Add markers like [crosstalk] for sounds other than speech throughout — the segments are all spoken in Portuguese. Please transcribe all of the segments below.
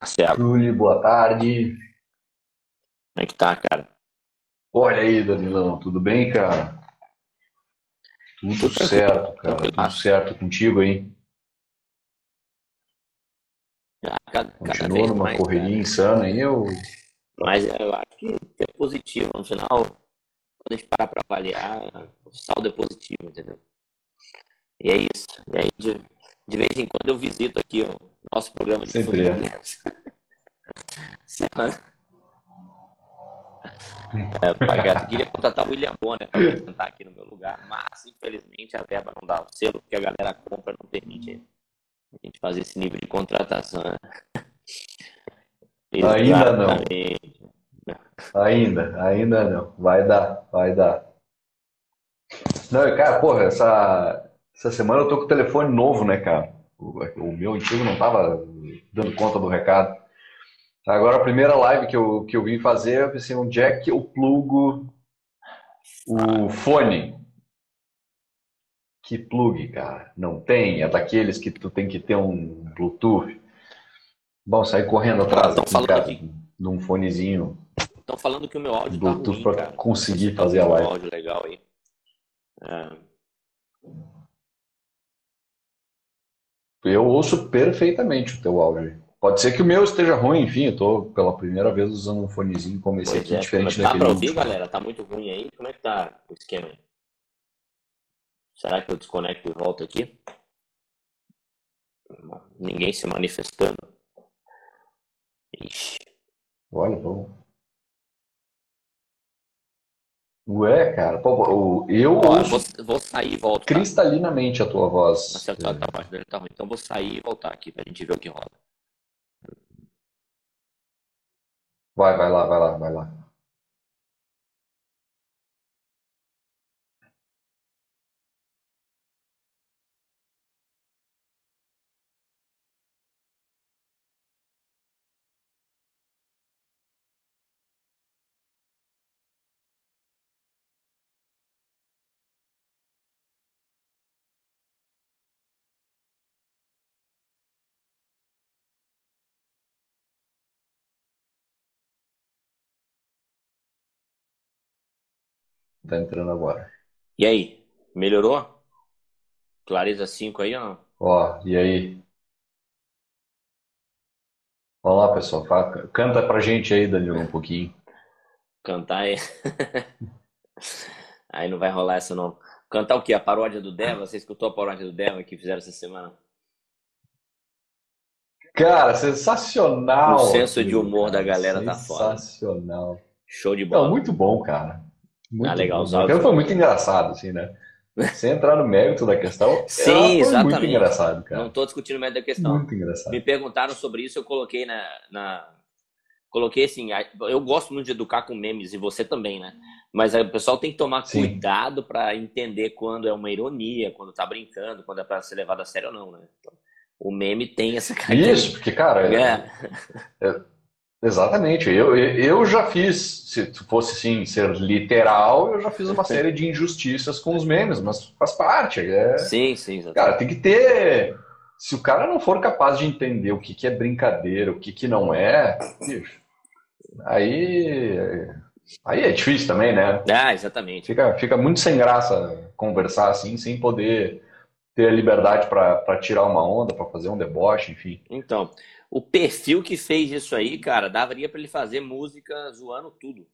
Marcelo. Júlio, boa tarde. Como é que tá, cara? Olha aí, Danilão, tudo bem, cara? Tudo Tudo certo, cara. Tudo certo contigo aí? Ah, Cada, Continua numa mais, correria cara. insana aí, eu... Mas eu acho que é positivo. No final, quando a gente parar pra avaliar, o saldo é positivo, entendeu? E é isso. E aí, de, vez em quando, eu visito aqui o nosso programa de Sempre é. É, pagar. Eu queria contratar o William Bonner para cantar aqui no meu lugar, mas infelizmente a verba não dá. O selo que a galera compra não permite a gente fazer esse nível de contratação. Ainda não. Ainda, ainda não. Vai dar, vai dar. Não, cara, porra, essa, essa semana eu tô com o telefone novo, né, cara? O, o meu antigo não tava dando conta do recado. Agora, a primeira live que eu, que eu vim fazer, eu pensei, onde é que eu plugo o fone? Que plug, cara? Não tem? É daqueles que tu tem que ter um Bluetooth. Bom, sair correndo atrás Tão aqui, falando cara, de um fonezinho Estão falando que o meu áudio tá Bluetooth ruim, pra cara. conseguir tá fazer a live. áudio legal aí. É, Eu ouço perfeitamente o teu áudio. Pode ser que o meu esteja ruim, enfim, eu tô pela primeira vez usando um fonezinho como esse pois aqui, é. diferente daquele pra ouvir, último. galera? Tá muito ruim aí? Como é que tá o esquema aí? Será que eu desconecto e volto aqui? Ninguém se manifestando. Ixi. Olha, bom. Ué, cara, pô, eu ouço vou, vou sair e volto, tá? cristalinamente a tua voz. Marcelo, tá, tá, dele tá ruim. Então vou sair e voltar aqui pra gente ver o que rola. Vai, vai lá, vai lá, vai lá. Tá entrando agora. E aí? Melhorou? Clareza 5 aí ou não? Ó, e aí? Vamos lá, pessoal. Canta pra gente aí, Danilo, um pouquinho. Cantar aí. [laughs] Aí não vai rolar essa não. Cantar o quê? A paródia do Deva? Você escutou a paródia do Deva que fizeram essa semana? Cara, sensacional. O senso de humor da galera tá foda. Sensacional. Show de Não, bola. muito bom, cara. Muito Ah, legal, os áudios foi muito engraçado, assim, né? Sem entrar no mérito da questão, [laughs] Sim, foi muito exatamente. engraçado, Não cara. tô discutindo o mérito da questão. Muito engraçado. Me perguntaram sobre isso, eu coloquei na, na- Coloquei assim, eu gosto muito de educar com memes, e você também, né? Mas aí o pessoal tem que tomar Sim. cuidado para entender quando é uma ironia, quando tá brincando, quando é para ser levado a sério ou não, né? Então, o meme tem essa Isso, característica. porque, cara, É, exatamente. Eu, eu já fiz, se fosse assim, ser literal, eu já fiz uma série de injustiças com os memes, mas faz parte. É, sim, sim, Cara, exatamente. tem que ter. Se o cara não for capaz de entender o que que é brincadeira, o que que não é, bicho, aí, aí é difícil também, né? Ah, exatamente. Fica, fica muito sem graça conversar assim, sem poder ter a liberdade para tirar uma onda, para fazer um deboche, enfim. Então, o perfil que fez isso aí, cara, daria para ele fazer música zoando tudo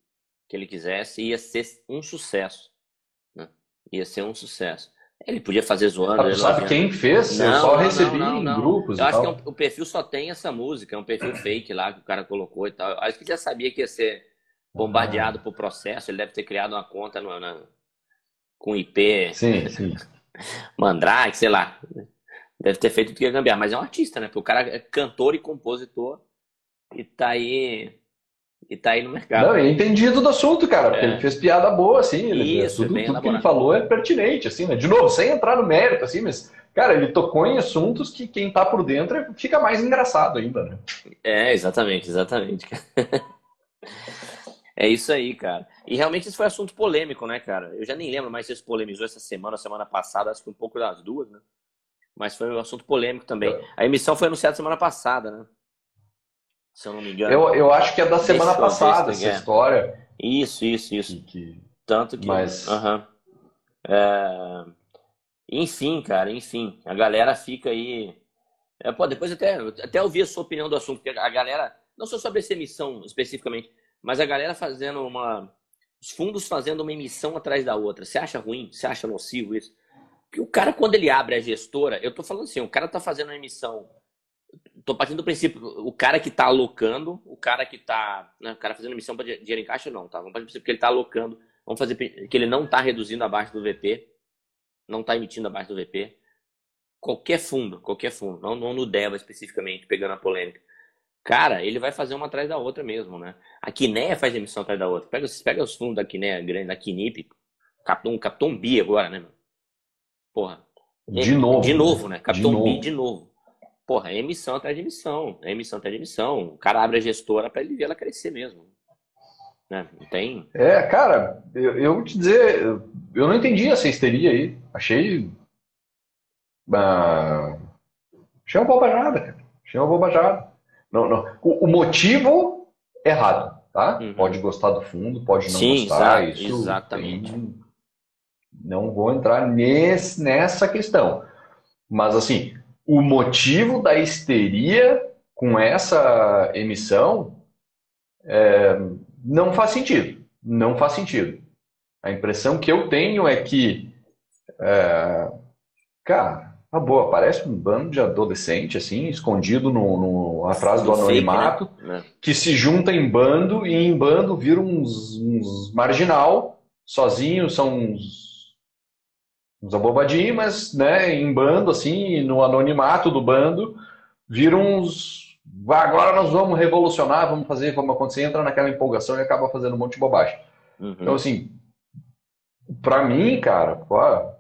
que ele quisesse, ia ser um sucesso, né? Ia ser um sucesso. Ele podia fazer zoando, Ah, sabe elogiando. quem fez? Eu Não, só não, recebi não, em grupos Eu acho que é tal. um- o perfil só tem essa música, é um perfil fake lá que o cara colocou e tal. Acho que já sabia que ia ser bombardeado por processo, ele deve ter criado uma conta no- na- com IP Sim, sim. [laughs] Mandrake, sei lá. Deve ter feito tudo que ia gambiar, mas é um artista, né? Porque o cara é cantor e compositor e tá aí e tá aí no mercado. Não, ele é entendido do assunto, cara, porque É. ele fez piada boa, assim, ele, Isso, tudo, tudo que ele falou é pertinente, assim, né? De novo, sem entrar no mérito, assim, mas, cara, ele tocou em assuntos que quem tá por dentro fica mais engraçado ainda, né? É, exatamente, exatamente. [laughs] É isso aí, cara. E realmente esse foi assunto polêmico, né, cara? Eu já nem lembro mais se isso polemizou essa semana, semana passada, acho que um pouco das duas, né? Mas foi um assunto polêmico também. A emissão foi anunciada semana passada, né? se eu não me engano. Eu, eu acho que é da semana passada essa é. história. Isso, isso, isso. Que... Tanto que. Mas. Uhum. É... Enfim, cara, enfim. A galera fica aí. É, pô, depois até, até ouvir a sua opinião do assunto, porque a galera, não só sobre essa emissão especificamente, mas a galera fazendo uma. Os fundos fazendo uma emissão atrás da outra. Você acha ruim? Você acha nocivo isso? O cara, quando ele abre a gestora, eu tô falando assim, o cara tá fazendo uma emissão tô partindo do princípio, o cara que está alocando, o cara que está, né, o cara fazendo emissão para dinheiro em caixa, não, tá? Vamos partir do princípio que ele está alocando, vamos fazer que ele não está reduzindo abaixo do VP, não está emitindo abaixo do VP. Qualquer fundo, qualquer fundo, não, não no DEVA especificamente, pegando a polêmica. Cara, ele vai fazer uma atrás da outra mesmo, né? A Quinéia faz emissão atrás da outra. Pega, pega os fundos da Quinéia grande, da Quinip, captou um, bi agora, né? Porra. De novo. De novo, né? Captou um bi de novo. Porra, é emissão atrás de emissão. É emissão atrás de emissão. O cara abre a gestora para ele ver ela crescer mesmo. Né? Não tem. É, cara, eu, eu vou te dizer, eu não entendi essa histeria aí. Achei. Uh, achei uma bobajada, cara. Achei uma bobajada. Não, não. O, o motivo errado, tá? Uhum. Pode gostar do fundo, pode não Sim, gostar. Exato, isso exatamente. Tem... Não vou entrar nesse, nessa questão. Mas assim, o motivo da histeria com essa emissão é, não faz sentido. Não faz sentido. A impressão que eu tenho é que, é, cara, a boa, parece um bando de adolescente, assim, escondido no, no atrás do anonimato, Fake, né? que se junta em bando e em bando viram uns, uns marginal, sozinhos, são uns uns abobadinhos, mas né, em bando, assim, no anonimato do bando, viram uns. Agora nós vamos revolucionar, vamos fazer, vamos acontecer, entra naquela empolgação e acaba fazendo um monte de bobagem. Uhum. Então, assim, pra mim, cara, pô,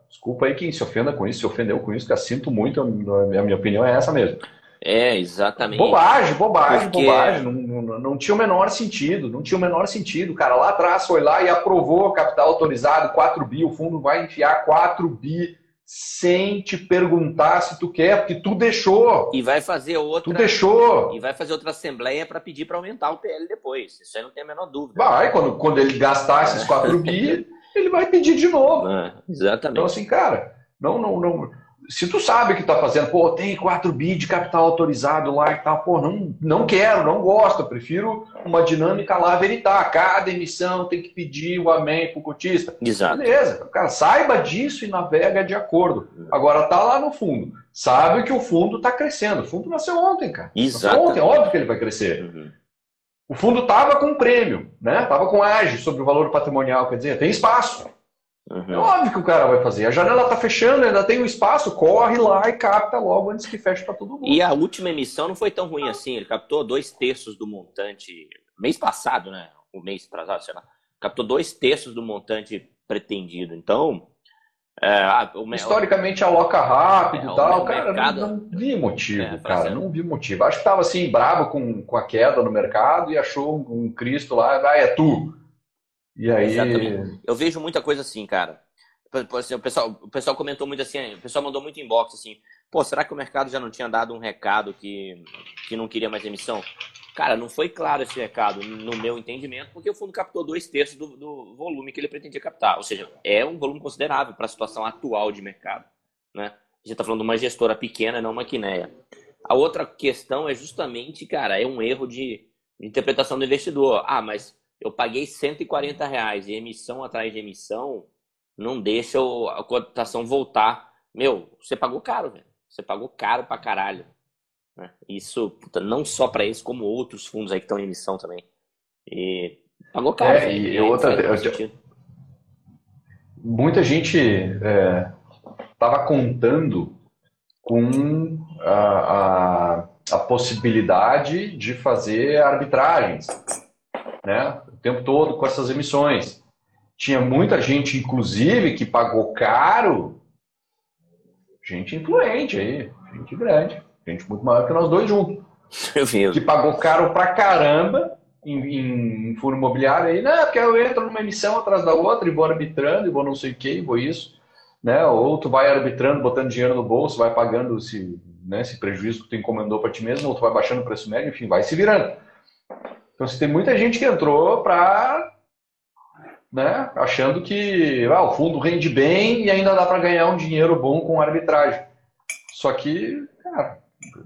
desculpa aí quem se ofenda com isso, se ofendeu com isso, que eu sinto muito, a minha opinião é essa mesmo. É, exatamente. Bobagem, bobagem, Porque... bobagem. Não, não, não, tinha o menor sentido. Não tinha o menor sentido. O cara lá atrás foi lá e aprovou capital autorizado, 4 bi. O fundo vai enfiar 4 bi sem te perguntar se tu quer, porque tu deixou. E vai fazer outra. Tu deixou. E vai fazer outra assembleia para pedir para aumentar o PL depois. Isso aí não tem a menor dúvida. Vai, quando, quando ele gastar esses 4 bi, [laughs] ele vai pedir de novo. Ah, exatamente. Então, assim, cara, não, não, não se tu sabe que tá fazendo, pô, tem 4 bi de capital autorizado lá e tal, pô, não, não quero, não gosto, eu prefiro uma dinâmica lá veritar. Cada emissão tem que pedir o amém pro cotista. Exato. Beleza, cara, saiba disso e navega de acordo. Agora tá lá no fundo, sabe que o fundo tá crescendo. O fundo nasceu ontem, cara. Exato. Ontem, óbvio que ele vai crescer. Uhum. O fundo tava com prêmio, né? Tava com ágio sobre o valor patrimonial, quer dizer, tem espaço. Uhum. É óbvio que o cara vai fazer. A janela está fechando, ainda tem um espaço, corre lá e capta logo antes que feche para todo mundo. E a última emissão não foi tão ruim assim. Ele captou dois terços do montante mês passado, né? O mês atrasado, sei lá. Captou dois terços do montante pretendido. Então, é, o, Historicamente aloca rápido e é, tal. Cara, mercado... não, não, vi motivo, é, cara. Não vi motivo. Acho que estava assim, bravo com, com a queda no mercado e achou um, um Cristo lá, ah, é tu. E aí. Exatamente. Eu vejo muita coisa assim, cara. Assim, o, pessoal, o pessoal comentou muito assim, o pessoal mandou muito inbox assim, pô, será que o mercado já não tinha dado um recado que, que não queria mais emissão? Cara, não foi claro esse recado, no meu entendimento, porque o fundo captou dois terços do, do volume que ele pretendia captar. Ou seja, é um volume considerável para a situação atual de mercado. Né? A gente está falando de uma gestora pequena, não uma quineia. A outra questão é justamente, cara, é um erro de interpretação do investidor. Ah, mas eu paguei 140 reais e emissão atrás de emissão não deixa a cotação voltar. Meu, você pagou caro, velho. Você pagou caro pra caralho. Né? Isso, puta, não só para esse, como outros fundos aí que estão em emissão também. E pagou caro. É, e outra, eu, muita gente estava é, contando com a, a, a possibilidade de fazer arbitragens né? O tempo todo com essas emissões. Tinha muita gente, inclusive, que pagou caro. Gente influente aí, gente grande, gente muito maior que nós dois juntos. Que pagou caro pra caramba em, em fundo imobiliário aí, né? Porque eu entro numa emissão atrás da outra e vou arbitrando e vou não sei o que, e vou isso. Né? Ou tu vai arbitrando, botando dinheiro no bolso, vai pagando esse, né, esse prejuízo que tu encomendou para ti mesmo, ou tu vai baixando o preço médio, enfim, vai se virando. Então, se tem muita gente que entrou para né, achando que ah, o fundo rende bem e ainda dá para ganhar um dinheiro bom com arbitragem. Só que, cara,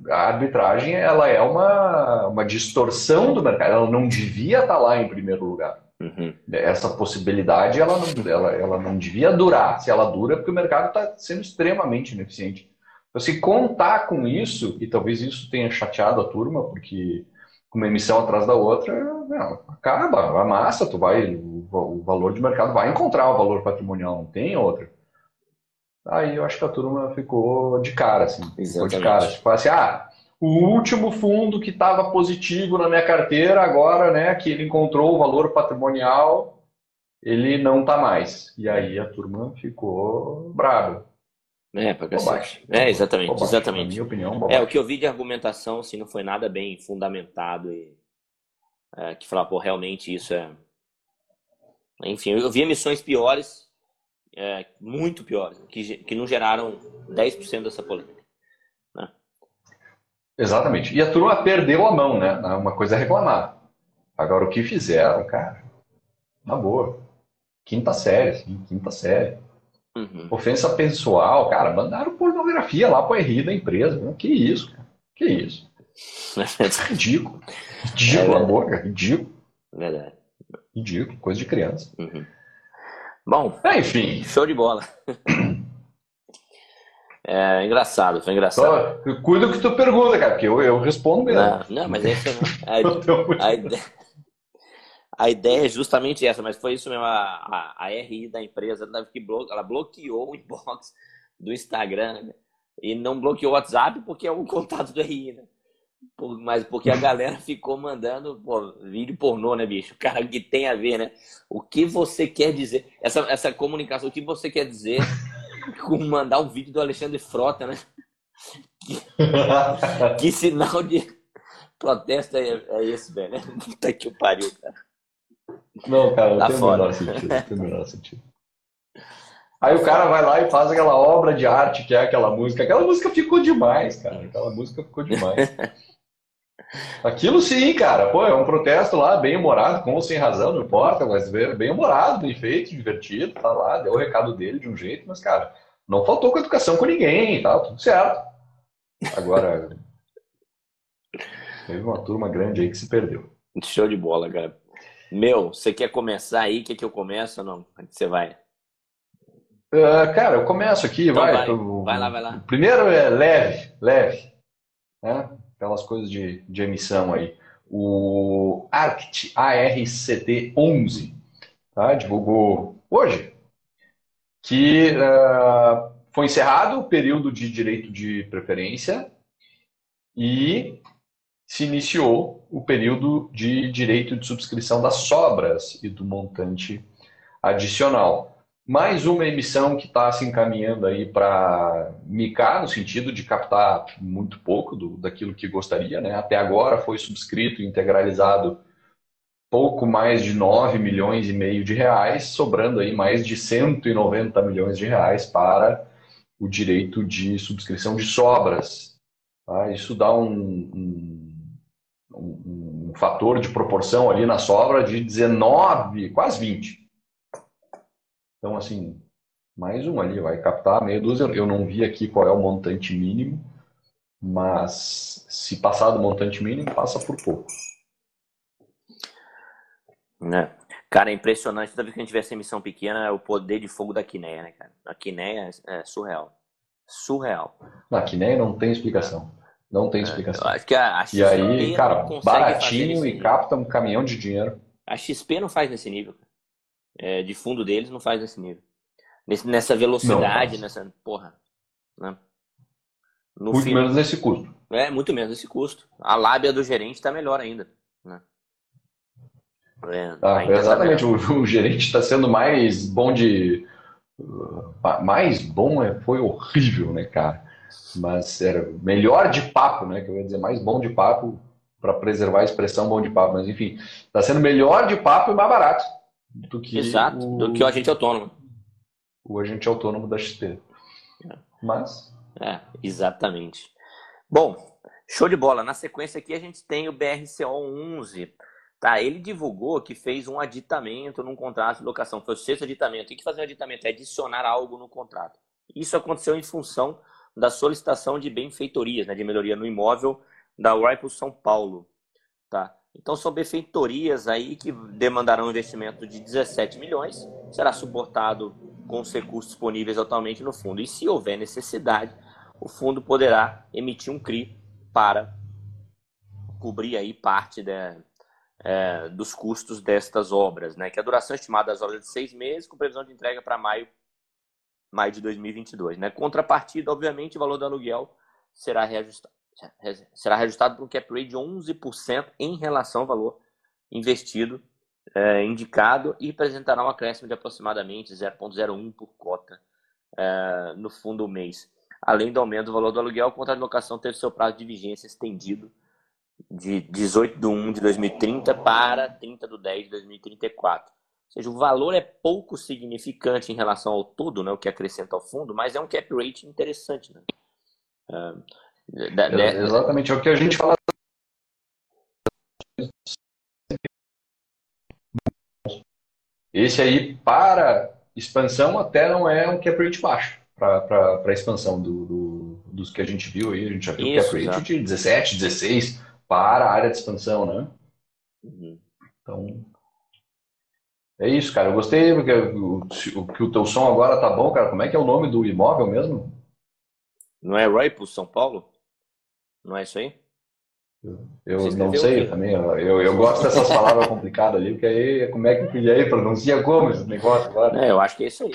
a arbitragem ela é uma, uma distorção do mercado, ela não devia estar tá lá em primeiro lugar. Uhum. Essa possibilidade ela não, ela, ela não devia durar. Se ela dura, é porque o mercado está sendo extremamente ineficiente. Então, se contar com isso, e talvez isso tenha chateado a turma, porque uma emissão atrás da outra, não, acaba, amassa, tu vai, o, o, valor de mercado vai encontrar o valor patrimonial, não tem outra. Aí eu acho que a turma ficou de cara, assim. Exatamente. Ficou de cara. Tipo assim, ah, o último fundo que estava positivo na minha carteira, agora, né, que ele encontrou o valor patrimonial, ele não está mais. E aí a turma ficou brava. É, pra cacete. É, exatamente, bobagem. exatamente. Na minha opinião, bobagem. É, o que eu vi de argumentação, assim, não foi nada bem fundamentado e é, que falar, pô, realmente isso é... Enfim, eu vi emissões piores, é, muito piores, que, que não geraram 10% dessa polêmica. Né? Exatamente. E a turma perdeu a mão, né? Uma coisa é reclamar. Agora, o que fizeram, cara, na boa. Quinta série, assim, quinta série. Uhum. Ofensa pessoal, cara, mandaram pornografia lá pro RI da empresa. Que isso, cara? Que isso? É ridículo. Ridículo, é amor, cara. Ridículo. Verdade. Ridículo, coisa de criança. Uhum. Bom, é, enfim. Show de bola. É engraçado, foi engraçado. Então, cuida do que tu pergunta, cara, porque eu, eu respondo mesmo. Não, não mas esse é a, [laughs] a, ideia, a ideia é justamente essa, mas foi isso mesmo. A, a, a RI da empresa que blo, ela bloqueou o inbox do Instagram né? e não bloqueou o WhatsApp porque é o contato do RI, né? Por, mas porque a galera ficou mandando pô, vídeo pornô, né, bicho? Cara, que tem a ver, né? O que você quer dizer? Essa, essa comunicação, o que você quer dizer [laughs] com mandar um vídeo do Alexandre Frota, né? Que, que sinal de protesto é, é esse, velho? Puta que pariu, cara. Não, cara, não tá tem o menor sentido. Não tem o menor sentido. Aí o cara vai lá e faz aquela obra de arte que é aquela música. Aquela música ficou demais, cara. Aquela música ficou demais. [laughs] Aquilo sim, cara. Pô, é um protesto lá, bem humorado, com ou sem razão, não importa, mas bem humorado, bem feito, divertido, tá lá, deu o recado dele de um jeito, mas, cara, não faltou com educação com ninguém, tá tudo certo. Agora, [laughs] teve uma turma grande aí que se perdeu. Show de bola, cara. Meu, você quer começar aí? Quer que eu comece ou não? Onde você vai? Uh, cara, eu começo aqui, então vai. Vai. vai lá, vai lá. Primeiro é leve, leve. Né? Aquelas coisas de, de emissão aí. O ARCT, ARCT 11, tá? divulgou hoje que uh, foi encerrado o período de direito de preferência e se iniciou o período de direito de subscrição das sobras e do montante adicional. Mais uma emissão que está se encaminhando aí para micar, no sentido de captar muito pouco do, daquilo que gostaria. Né? Até agora foi subscrito e integralizado pouco mais de 9 milhões e meio de reais, sobrando aí mais de 190 milhões de reais para o direito de subscrição de sobras. Tá? Isso dá um, um um, um fator de proporção ali na sobra de 19, quase 20. Então, assim, mais um ali, vai captar meia dúzia. Eu não vi aqui qual é o montante mínimo, mas se passar do montante mínimo, passa por pouco. Né? Cara, é impressionante. Toda vez que a gente vê essa emissão pequena, é o poder de fogo da Quineia, né, cara? A Quineia é surreal. Surreal. Na Quineia não tem explicação. Não tem é, explicação. acho que a, a XP e aí, cara, baratinho e capta um caminhão de dinheiro. A XP não faz nesse nível. É, de fundo deles não faz nesse nível. Nesse, nessa velocidade, nessa. Porra. Né? No muito fim, menos nesse custo. É, muito menos nesse custo. A lábia do gerente está melhor ainda. Né? É, ah, tá exatamente. Tá o, o, gerente está sendo mais bom de. Mais bom é, foi horrível, né, cara? Mas era melhor de papo, né? Que eu ia dizer mais bom de papo para preservar a expressão bom de papo, mas enfim, está sendo melhor de papo e mais barato do que Exato, o, do que o agente autônomo. O agente autônomo da XP. É. Mas é, exatamente. Bom, show de bola. Na sequência aqui a gente tem o BRCO 11. Tá, ele divulgou que fez um aditamento num contrato de locação. Foi o sexto aditamento. O que fazer um aditamento? É adicionar algo no contrato. Isso aconteceu em função da solicitação de benfeitorias, né, de melhoria no imóvel da Whirlpool São Paulo. Tá? Então, são benfeitorias aí que demandarão um investimento de 17 milhões, será suportado com os recursos disponíveis atualmente no fundo. E se houver necessidade, o fundo poderá emitir um CRI para cobrir aí parte de, é, dos custos destas obras, né? Que a duração estimada das obras é de seis meses, com previsão de entrega para maio, maio de 2022, né? Contrapartida, obviamente, o valor do aluguel será reajustado, será reajustado por um cap rate de 11% em relação ao valor investido é, indicado e apresentará um acréscimo de aproximadamente 0,01 por cota é, no fundo do mês. Além do aumento do valor do aluguel, o contrato de locação teve seu prazo de vigência estendido de 18 de 1 de 2030 para 30 de 10 de 2034. Ou seja, o valor é pouco significante em relação ao todo, né, o que acrescenta ao fundo, mas é um cap rate interessante. Né? Uh, da, da... Exatamente, é o que a gente fala. Esse aí, para expansão, até não é um cap rate baixo para a expansão do, do, dos que a gente viu aí. A gente já viu Isso, cap rate de 17, 16 para a área de expansão, né? Uhum. Então, é isso, cara. Eu gostei porque o, que o teu som agora tá bom, cara. Como é que é o nome do imóvel mesmo? Não é Roypo, São Paulo? Não é isso aí? Eu, não sei também. Eu, eu gosto dessas palavras complicadas ali, porque aí como é que e aí pronuncia como esse negócio agora? É, eu acho que é isso aí.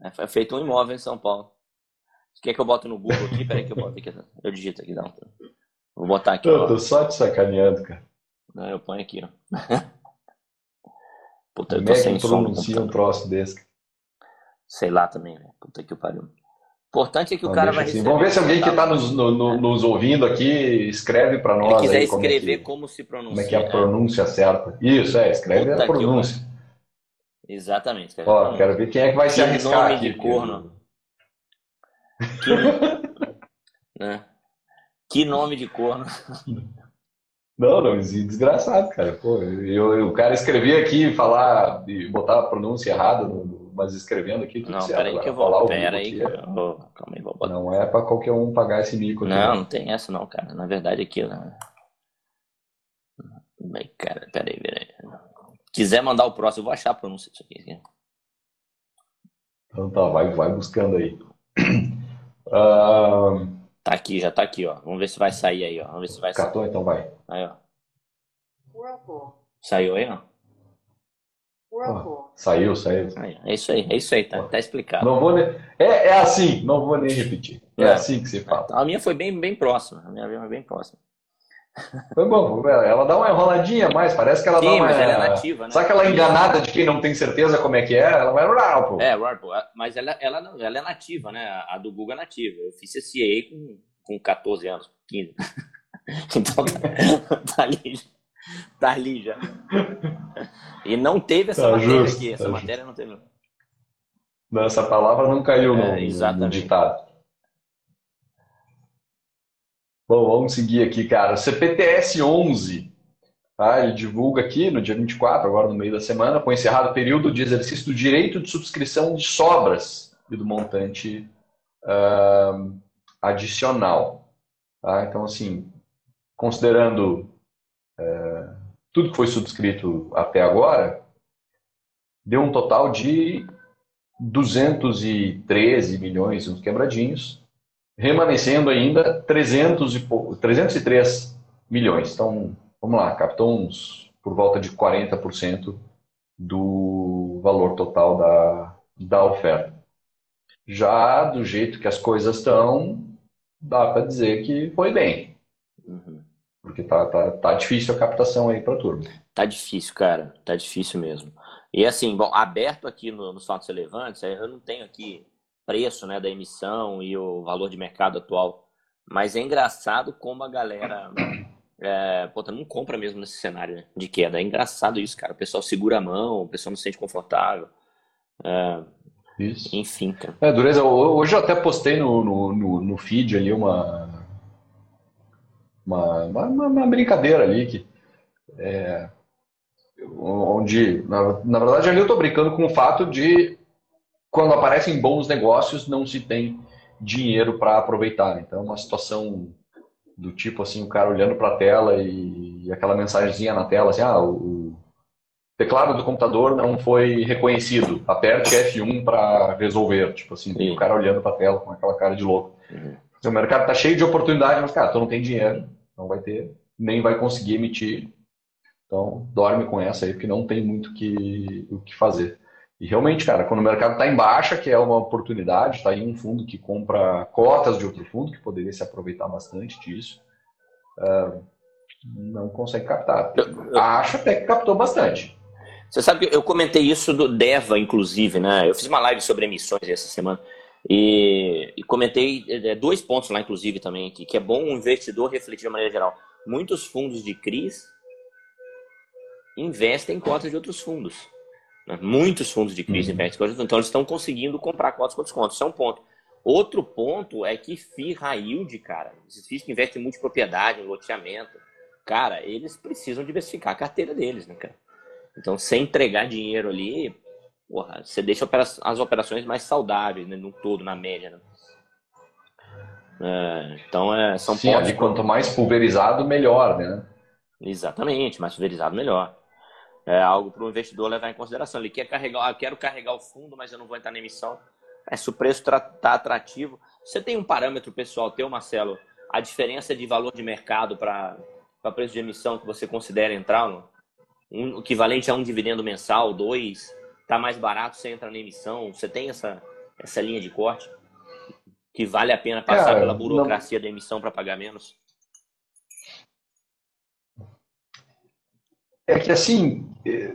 Né? É feito um imóvel em São Paulo. Quer que eu bote no Google aqui? Peraí que eu boto aqui. Eu digito aqui, um. Vou botar aqui. Eu ó. tô só te sacaneando, cara. Não, eu ponho aqui, ó. [laughs] Puta, Como eu tô é sem um troço desse? Sei lá também, né? Puta que pariu. Importante é que o cara vai assim. Vamos ver se alguém que está nos, no, nos, ouvindo aqui escreve para nós. Se quiser aí escrever como, é que, como, se pronuncia. Como é que é a pronúncia certa. Isso, é, escreve Puta a pronúncia. Exatamente. Ó, quero ver quem é que vai que se arriscar nome aqui. De corno. [laughs] Que... né? Que nome de corno. [laughs] Não, não, desgraçado, cara. Pô, eu, eu, o cara escrevia aqui, falar, e botar a pronúncia errada, mas escrevendo aqui tudo não, certo. Peraí que eu vou, pera aí, que eu, calma aí, vou botar. Não é para qualquer um pagar esse mico. Não, aqui. não tem essa não, cara. Na verdade aqui, né? Bem, cara, peraí, peraí. Quiser mandar o próximo, eu vou achar a pronúncia disso aqui. Então tá, vai, vai buscando aí. Uh... [clears throat] Tá aqui, já tá aqui, ó. Vamos ver se vai sair aí, ó. Vamos ver se vai Catou, sair. então vai. Aí, ó. Whirlpool. Saiu aí, ó. Whirlpool. saiu, saiu. Aí, é isso aí, é isso aí, tá, tá explicado. Não vou nem... é, é assim, não vou nem repetir. É, é assim que se fala. A minha foi bem, bem próxima. A minha foi bem próxima. Foi bom, ela dá uma enroladinha mais, parece que ela Sim, dá uma. Mas ela é nativa, né? Sabe aquela enganada de quem não tem certeza como é que é? Ela vai Whirlpool. É, Whirlpool. Mas ela, ela, ela é nativa, né? A do Google é nativa. Eu fiz CCA com, com 14 anos, 15. [laughs] então [laughs] tá ali, tá ali já. E não teve essa tá matéria justo, aqui. Essa tá matéria justo. não teve. Essa palavra não caiu no, é, no ditado. Bom, vamos seguir aqui, cara. CPTS 11, tá? ele divulga aqui no dia 24, agora no meio da semana, com encerrado o período de exercício do direito de subscrição de sobras e do montante uh, adicional. Tá? Então, assim, considerando uh, tudo que foi subscrito até agora, deu um total de 213 milhões, uns quebradinhos, remanescendo ainda 300 e 303 milhões. Então, vamos lá, captou uns por volta de 40% do valor total da, da oferta. Já do jeito que as coisas estão, dá para dizer que foi bem. Uhum. Porque tá, tá, tá difícil a captação aí para a turma. Tá difícil, cara. Tá difícil mesmo. E assim, bom, aberto aqui no, nos fatos relevantes, eu não tenho aqui preço né, da emissão e o valor de mercado atual. Mas é engraçado como a galera é, pô, não compra mesmo nesse cenário né, de queda. É engraçado isso, cara. O pessoal segura a mão, o pessoal não se sente confortável. É, isso. Enfim, cara. É, dureza, hoje eu até postei no, no, no feed ali uma, uma, uma, uma brincadeira ali que é, onde, na, na verdade, ali eu estou brincando com o fato de quando aparecem bons negócios não se tem dinheiro para aproveitar. Então, é uma situação do tipo assim, o cara olhando para a tela e, aquela mensagenzinha na tela, assim, ah, o teclado do computador não foi reconhecido, aperte F1 para resolver, tipo assim, tem o cara olhando para a tela com aquela cara de louco. Uhum. O mercado está cheio de oportunidades, mas cara, tu não tem dinheiro, não vai ter, nem vai conseguir emitir. Então, dorme com essa aí, porque não tem muito que, o que fazer. E realmente, cara, quando o mercado está em baixa, que é uma oportunidade, está aí um fundo que compra cotas de outro fundo, que poderia se aproveitar bastante disso, uh, não consegue captar. Acho até que captou bastante. Você sabe que eu comentei isso do Deva, inclusive, né? Eu fiz uma live sobre emissões essa semana e, e comentei é, dois pontos lá, inclusive, também, que, que é bom o investidor refletir de maneira geral. Muitos fundos de CRIs investem em cotas de outros fundos. Né? Muitos fundos de crise uhum. investem então eles estão conseguindo comprar cotas com desconto. Isso é um ponto. Outro ponto é que FII yield, cara, esses FIIs que investem em multipropriedade, em loteamento, cara, eles precisam diversificar a carteira deles, né, cara? Então, sem entregar dinheiro ali, porra, você deixa as operações mais saudáveis, né, no todo, na média, né? É, então, é, são Sim, pontos... quanto mais pulverizado, melhor, né? Exatamente, mais pulverizado, melhor é algo para o investidor levar em consideração. Ele quer carregar, ah, quero carregar o fundo, mas eu não vou entrar na emissão. É, se o preço está atrativo. Você tem um parâmetro pessoal teu, Marcelo, a diferença de valor de mercado para preço de emissão que você considera entrar? No, um, equivalente a um dividendo mensal, dois, está mais barato, você entra na emissão. Você tem essa, essa linha de corte? Que vale a pena passar pela burocracia não... da emissão para pagar menos? É que assim, é,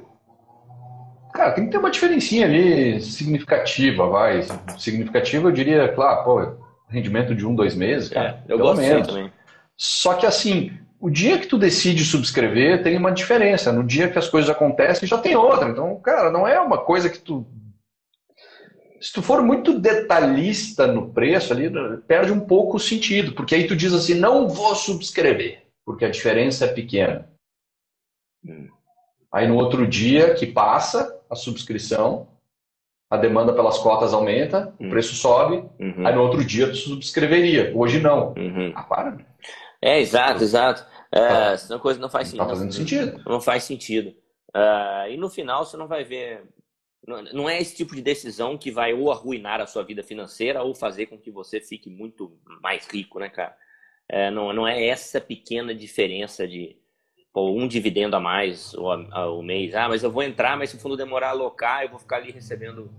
cara, tem que ter uma diferencinha ali significativa, vai. Significativa, eu diria, claro, pô, rendimento de um, dois meses, cara, é, eu pelo menos. Também. Só que assim, o dia que tu decide subscrever tem uma diferença. No dia que as coisas acontecem, já tem outra. Então, cara, não é uma coisa que tu. Se tu for muito detalhista no preço ali, perde um pouco o sentido. Porque aí tu diz assim, não vou subscrever, porque a diferença é pequena. Hum. Aí no outro dia que passa a subscrição, a demanda pelas cotas aumenta, o hum. preço sobe, uhum. aí no outro dia tu subscreveria. Hoje não. Uhum. Ah, para. É, exato, exato. É, tá. senão a coisa não faz sentido. Não tá fazendo sentido. Não faz sentido. Uh, e no final você não vai ver. Não é esse tipo de decisão que vai ou arruinar a sua vida financeira ou fazer com que você fique muito mais rico, né, cara? É, não, não é essa pequena diferença de, pô, um dividendo a mais o, mês. Ah, mas eu vou entrar, mas se o fundo demorar a alocar, eu vou ficar ali recebendo.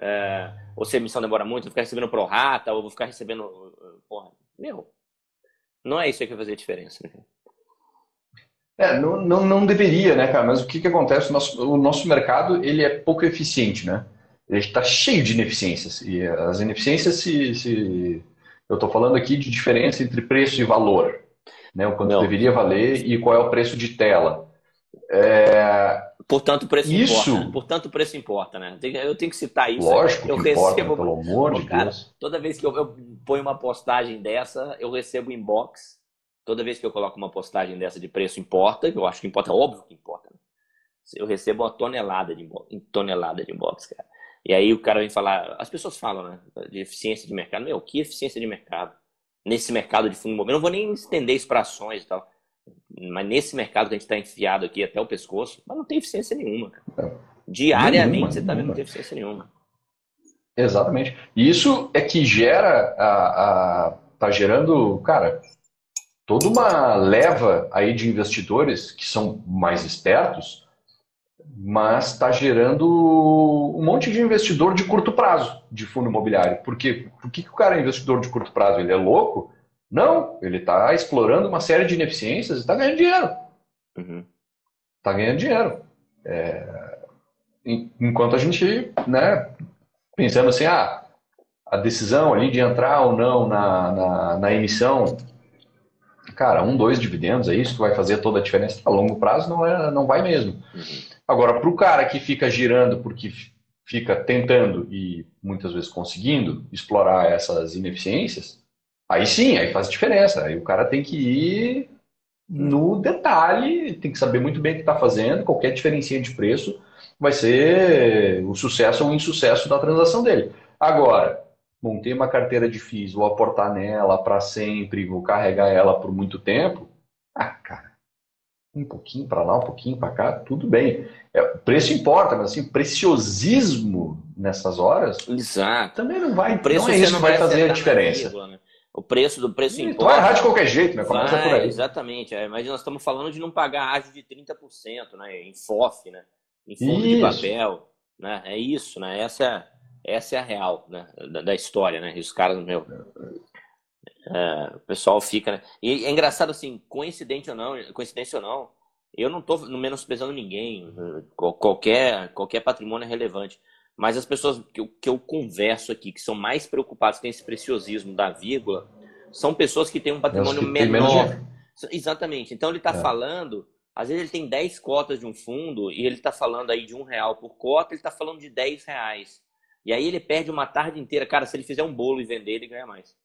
É, ou se a emissão demora muito, eu vou ficar recebendo pro rata, ou vou ficar recebendo. Porra, meu. Não é isso que vai fazer diferença, né? É, não, não, não deveria, né, cara? Mas o que, que acontece? O nosso, o nosso mercado ele é pouco eficiente, né? Ele está cheio de ineficiências. E as ineficiências, se, se... eu estou falando aqui de diferença entre preço e valor né? O quanto Não. deveria valer e qual é o preço de tela. É... Portanto, o preço isso... importa. Portanto, o preço importa, né? Eu tenho que citar isso. Lógico eu que recebo... importa, pelo amor de cara, Deus. Toda vez que eu, eu ponho uma postagem dessa, eu recebo inbox. Toda vez que eu coloco uma postagem dessa de preço importa, eu acho que importa, é óbvio que importa. Né? Eu recebo uma tonelada de inbox, tonelada de inbox, cara. E aí o cara vem falar, as pessoas falam, né, de eficiência de mercado. Meu, que eficiência de mercado? Nesse mercado de fundo imobiliário. Não vou nem estender isso para ações e tal. Mas nesse mercado que a gente está enfiado aqui até o pescoço, mas não tem eficiência nenhuma. Diariamente nenhuma, você está vendo não tem eficiência nenhuma. Exatamente. E isso é que gera a, a tá gerando, cara, toda uma leva aí de investidores que são mais espertos mas está gerando um monte de investidor de curto prazo de fundo imobiliário. Por quê? Por que, que o cara é investidor de curto prazo? Ele é louco? Não, ele está explorando uma série de ineficiências e está ganhando dinheiro. Está uhum. Tá ganhando dinheiro. É... Enquanto a gente, né, pensando assim, ah, a decisão ali de entrar ou não na, na, na emissão, cara, um, dois dividendos é isso que vai fazer toda a diferença. A longo prazo não, é, não vai mesmo. Uhum. Agora, para o cara que fica girando porque fica tentando e muitas vezes conseguindo explorar essas ineficiências, aí sim, aí faz diferença. Aí o cara tem que ir no detalhe, tem que saber muito bem o que está fazendo, qualquer diferença de preço vai ser o sucesso ou o insucesso da transação dele. Agora, montei uma carteira de FIIs, vou aportar nela para sempre, vou carregar ela por muito tempo. Ah, cara, um pouquinho para lá, um pouquinho para cá, tudo bem. É, o preço importa, mas assim, preciosismo nessas horas Exato. também não vai, o preço não é isso que vai fazer a diferença. Vírgula, né? O preço do preço e importa. Tu vai errar de qualquer jeito, né? Começa vai, por aí. Exatamente. É, mas nós estamos falando de não pagar ágio de 30%, né? Em FOF, né? Em fundo isso. de papel. Né? É isso, né? Essa é, essa é a real né? da, da história, né? E os caras, meu. É, o pessoal fica, né? E é engraçado assim, coincidente ou não, coincidência ou não, eu não estou menosprezando ninguém, qualquer, qualquer patrimônio é relevante. Mas as pessoas que eu, que eu converso aqui, que são mais preocupadas com esse preciosismo da vírgula, são pessoas que têm um patrimônio menor. Exatamente. Então ele está é. falando, às vezes ele tem 10 cotas de um fundo e ele está falando aí de um real por cota, ele está falando de 10 reais. E aí ele perde uma tarde inteira. Cara, se ele fizer um bolo e vender, ele ganha mais.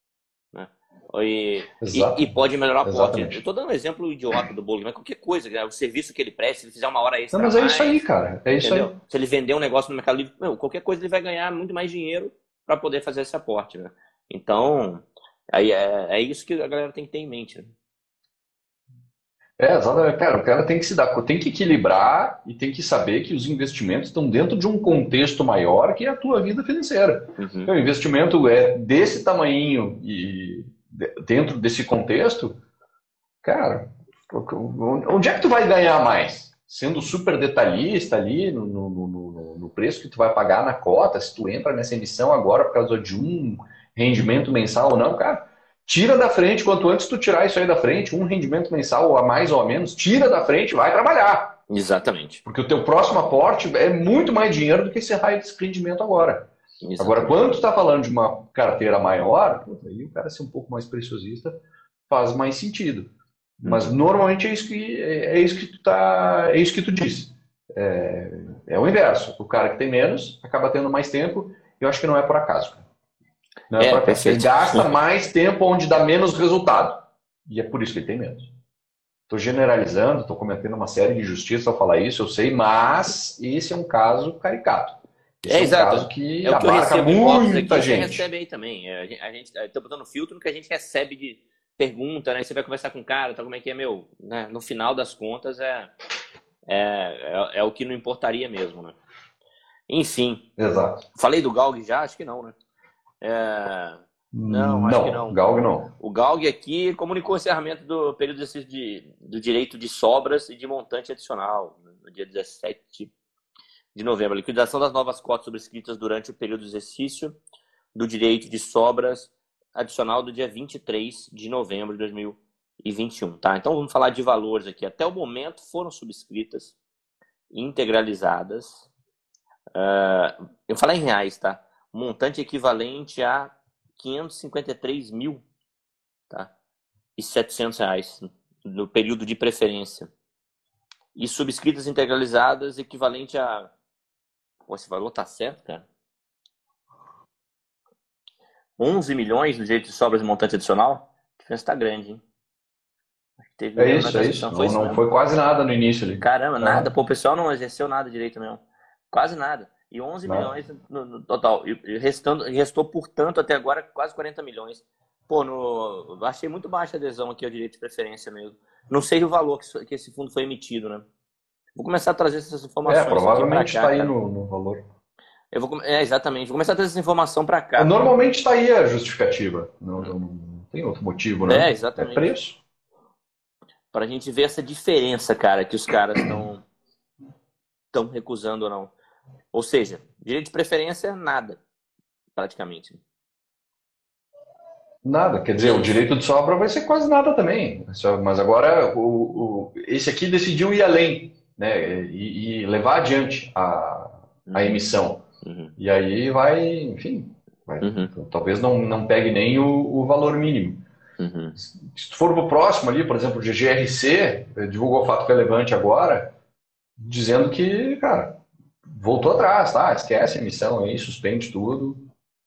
Né? E, e, e, pode melhorar o pote. Eu estou dando um exemplo idiota do bolo, mas qualquer coisa, né? o serviço que ele presta, se ele fizer uma hora extra. Não, mas é mais, isso aí, cara. É isso entendeu? aí. Se ele vender um negócio no Mercado Livre, meu, qualquer coisa ele vai ganhar muito mais dinheiro para poder fazer esse aporte. Né? Então, aí é, é isso que a galera tem que ter em mente. Né? É, exatamente. Cara, o cara tem que se dar, tem que equilibrar e tem que saber que os investimentos estão dentro de um contexto maior que é a tua vida financeira. Uhum. Então, o investimento é desse tamanho e dentro desse contexto, cara, onde é que tu vai ganhar mais? Sendo super detalhista ali no, no, no, no preço que tu vai pagar na cota, se tu entra nessa emissão agora por causa de um rendimento mensal ou não, cara, tira da frente, quanto antes tu tirar isso aí da frente, um rendimento mensal a mais ou a menos, tira da frente vai trabalhar. Exatamente. Porque o teu próximo aporte é muito mais dinheiro do que esse raio desse rendimento agora. Exatamente. Agora, quando tu está falando de uma carteira maior, aí o cara ser um pouco mais preciosista faz mais sentido. Mas uhum. normalmente é isso que é, é isso que tu tá, é isso que tu disse. É, é o inverso. O cara que tem menos acaba tendo mais tempo. Eu acho que não é por acaso. Não é, é. Ele gasta mais tempo onde dá menos resultado. E é por isso que ele tem menos. Estou generalizando, estou cometendo uma série de injustiças ao falar isso, eu sei, mas esse é um caso caricato. Esse é, é um exato. caso que é o que eu recebo muita aqui, gente. Recebe aí também. É, a gente está botando filtro no que a gente recebe de pergunta, né? Você vai conversar com o cara, tá, como é que é, meu? Né? No final das contas, é, é, é, é, o que não importaria mesmo, né? Enfim. Exato. Falei do Galg já? Acho que não, né? É... Não, acho não, que não. Galg não. O Galg aqui comunicou o encerramento do período de, do direito de sobras e de montante adicional, no dia 17 de novembro. A liquidação das novas cotas sobrescritas durante o período de exercício do direito de sobras adicional do dia 23 de novembro de 2021. Tá? Então vamos falar de valores aqui. Até o momento foram subscritas, integralizadas. Uh, eu falar em reais, tá? Montante equivalente a 553 mil tá? e 700 reais no período de preferência. E subscritas integralizadas equivalente a Pô, esse valor tá certo, cara? 11 milhões no direito de sobras montante adicional? A diferença tá grande, hein? Teve é isso, é isso. Foi não, não foi quase nada no início ali. Caramba, nada. Pô, o pessoal não exerceu nada direito mesmo. Quase nada. E 11 não. milhões no, no, total. E restando, restou, portanto, até agora quase 40 milhões. Pô, no, achei muito baixa a adesão aqui ao direito de preferência mesmo. Não sei o valor que, que esse fundo foi emitido, né? Vou começar a trazer essas informações. É, provavelmente está aí no, no, valor. Eu vou, é, exatamente. Vou começar a trazer essa informação para cá. Normalmente está aí a justificativa. Não, não, não, tem outro motivo, né? É, exatamente. É preço. Para a gente ver essa diferença, cara, que os caras estão estão recusando ou não. Ou seja, direito de preferência, nada, praticamente. Nada, quer dizer, o direito de sobra vai ser quase nada também. Mas agora o, o esse aqui decidiu ir além né, e, e levar adiante a, a uhum. emissão. Uhum. E aí vai, enfim, vai, uhum. talvez não, não pegue nem o, o valor mínimo. Uhum. Se for para o próximo ali, por exemplo, o GGRC, divulgou o fato relevante agora, dizendo que, cara, voltou atrás, tá? Esquece a emissão aí, suspende tudo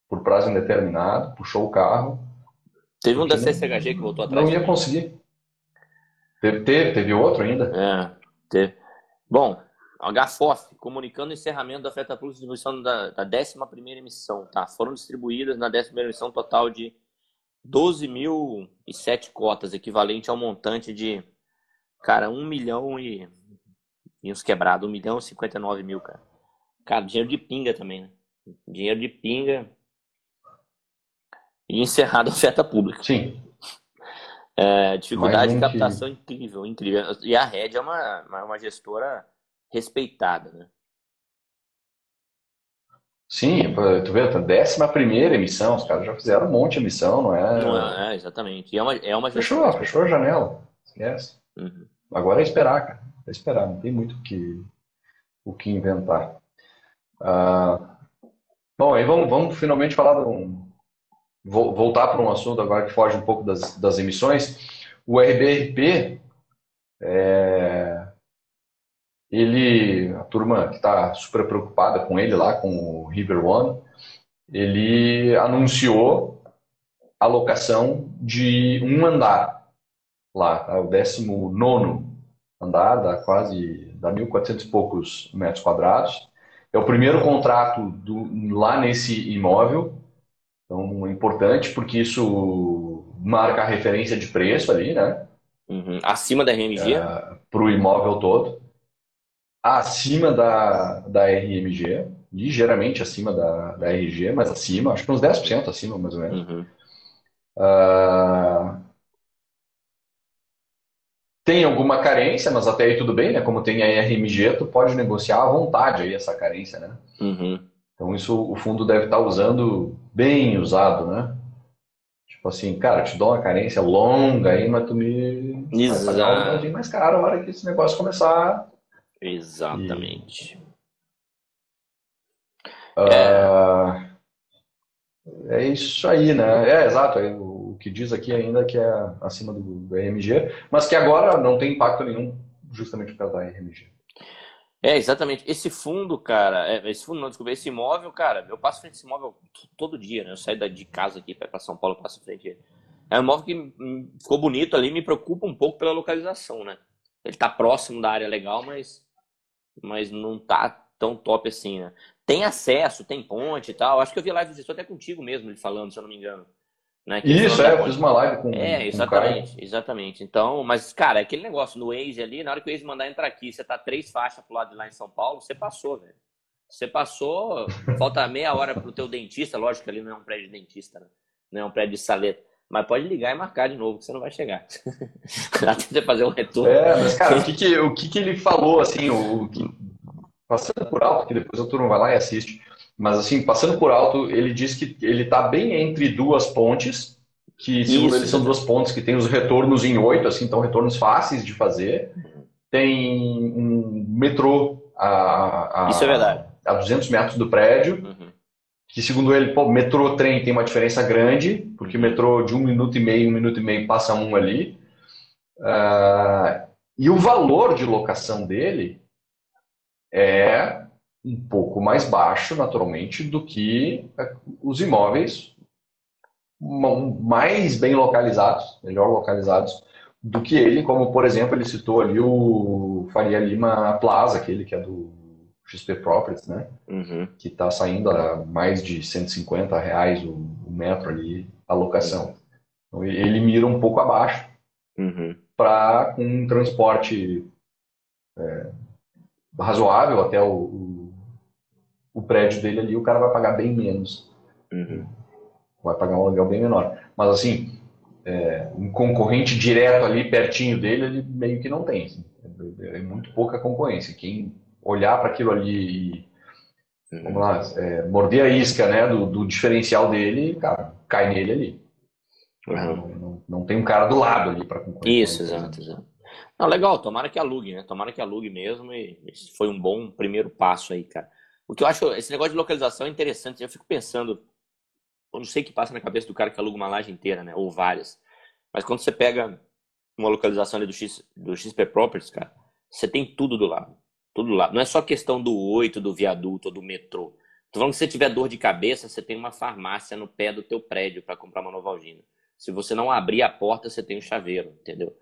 por prazo indeterminado, puxou o carro. Teve um da CCHG que voltou atrás. Não ia conseguir. Teve, teve, teve outro ainda? É, teve. Bom, HFOF, comunicando o encerramento da Feta Plus distribuição da, da 11 emissão, tá? Foram distribuídas na 11 emissão total de 12.007 cotas, equivalente ao montante de, cara, 1 milhão e, e uns quebrados, 1 milhão e 59 mil, cara. Cara, dinheiro de pinga também, né? Dinheiro de pinga e encerrado a oferta pública. Sim. É, dificuldade de captação incrível, incrível. E a Red é uma, uma gestora respeitada, né? Sim, tu vê, a décima primeira emissão, os caras já fizeram um monte de emissão, não é? Não é, é exatamente. E é uma, é uma fechou, fechou a janela. Esquece. Uhum. Agora é esperar, cara. É esperar, não tem muito o que, o que inventar. Ah, bom, aí vamos, vamos finalmente falar um, voltar para um assunto agora que foge um pouco das, das emissões. O RBRP é, ele, a turma que está super preocupada com ele lá, com o River One, ele anunciou a locação de um andar lá, tá? o 19 andar, dá quase dá 1.400 e poucos metros quadrados. É o primeiro contrato do, lá nesse imóvel, então é importante porque isso marca a referência de preço ali, né? Uhum. Acima da RMG? É, Para o imóvel todo acima da, da RMG, ligeiramente acima da, da RG, mas acima, acho que uns 10% acima, mais ou menos. Uhum. Uh, tem alguma carência, mas até aí tudo bem, né? Como tem a RMG, tu pode negociar à vontade aí essa carência, né? Uhum. Então isso o fundo deve estar usando bem usado, né? Tipo assim, cara, te dou uma carência longa aí, mas tu me Exato. vai pagar um mais caro na hora que esse negócio começar Exatamente. E, uh, é... isso aí, né? É exato. É o que diz aqui ainda que é acima do, do RMG, mas que agora não tem impacto nenhum, justamente por causa da RMG. É, exatamente. Esse fundo, cara, é, esse fundo não, desculpa, esse imóvel, cara, eu passo frente a esse imóvel todo dia, né? Eu saio de casa aqui para São Paulo, eu passo frente. É um imóvel que hum, ficou bonito ali, me preocupa um pouco pela localização, né? Ele tá próximo da área legal, mas mas não tá tão top assim, né? Tem acesso, tem ponte e tal. Acho que eu vi live até contigo mesmo, ele falando, se eu não me engano. Né? Isso, é, eu fiz uma live com É, exatamente, com exatamente. Então, mas, cara, é aquele negócio no Waze ali, na hora que o Waze mandar entrar aqui, você tá três faixas pro lado de lá em São Paulo, você passou, velho. Você passou, [laughs] falta meia hora pro teu dentista, lógico que ali não é um prédio de dentista, né? Não é um prédio de saleta. Mas pode ligar e marcar de novo, que você não vai chegar. [laughs] Até você fazer um retorno. É, mas, cara, o que, que, o que, que ele falou, assim, o, que, passando por alto, que depois o turno vai lá e assiste, mas, assim, passando por alto, ele diz que ele está bem entre duas pontes, que, segundo ele, são duas pontes que tem os retornos em oito, assim, então retornos fáceis de fazer. Tem um metrô a, a, Isso é verdade. a 200 metros do prédio. Uhum que segundo ele, pô, metrô trem tem uma diferença grande, porque metrô de um minuto e meio, um minuto e meio passa um ali. Uh, e o valor de locação dele é um pouco mais baixo, naturalmente, do que os imóveis mais bem localizados, melhor localizados do que ele, como por exemplo ele citou ali o Faria Lima Plaza, aquele que é do XP Properties, né? Uhum. Que está saindo a mais de 150 reais o, o metro ali, a locação. Então, ele mira um pouco abaixo uhum. para com um transporte é, razoável até o, o, o, prédio dele ali, o cara vai pagar bem menos. Uhum. Vai pagar um aluguel bem menor. Mas assim, é, um concorrente direto ali pertinho dele, ele meio que não tem. Assim. É, é muito pouca concorrência. Quem olhar para aquilo ali e uhum. vamos lá, é, morder a isca né, do, do, diferencial dele, cara, cai nele ali. Uhum. Não, não, não, tem um cara do lado ali para concorrer. Isso, exato, exato. Não, legal, tomara que alugue, né? Tomara que alugue mesmo e esse foi um bom primeiro passo aí, cara. O que eu acho, esse negócio de localização é interessante, eu fico pensando, eu não sei o que passa na cabeça do cara que aluga uma laje inteira, né? Ou várias. Mas quando você pega uma localização ali do, X, do XP Properties, cara, você tem tudo do lado. Tudo lá. Não é só questão do oito, do viaduto ou do metrô. Tô falando que se você tiver dor de cabeça, você tem uma farmácia no pé do teu prédio para comprar uma Novalgina. Se você não abrir a porta, você tem um chaveiro, entendeu?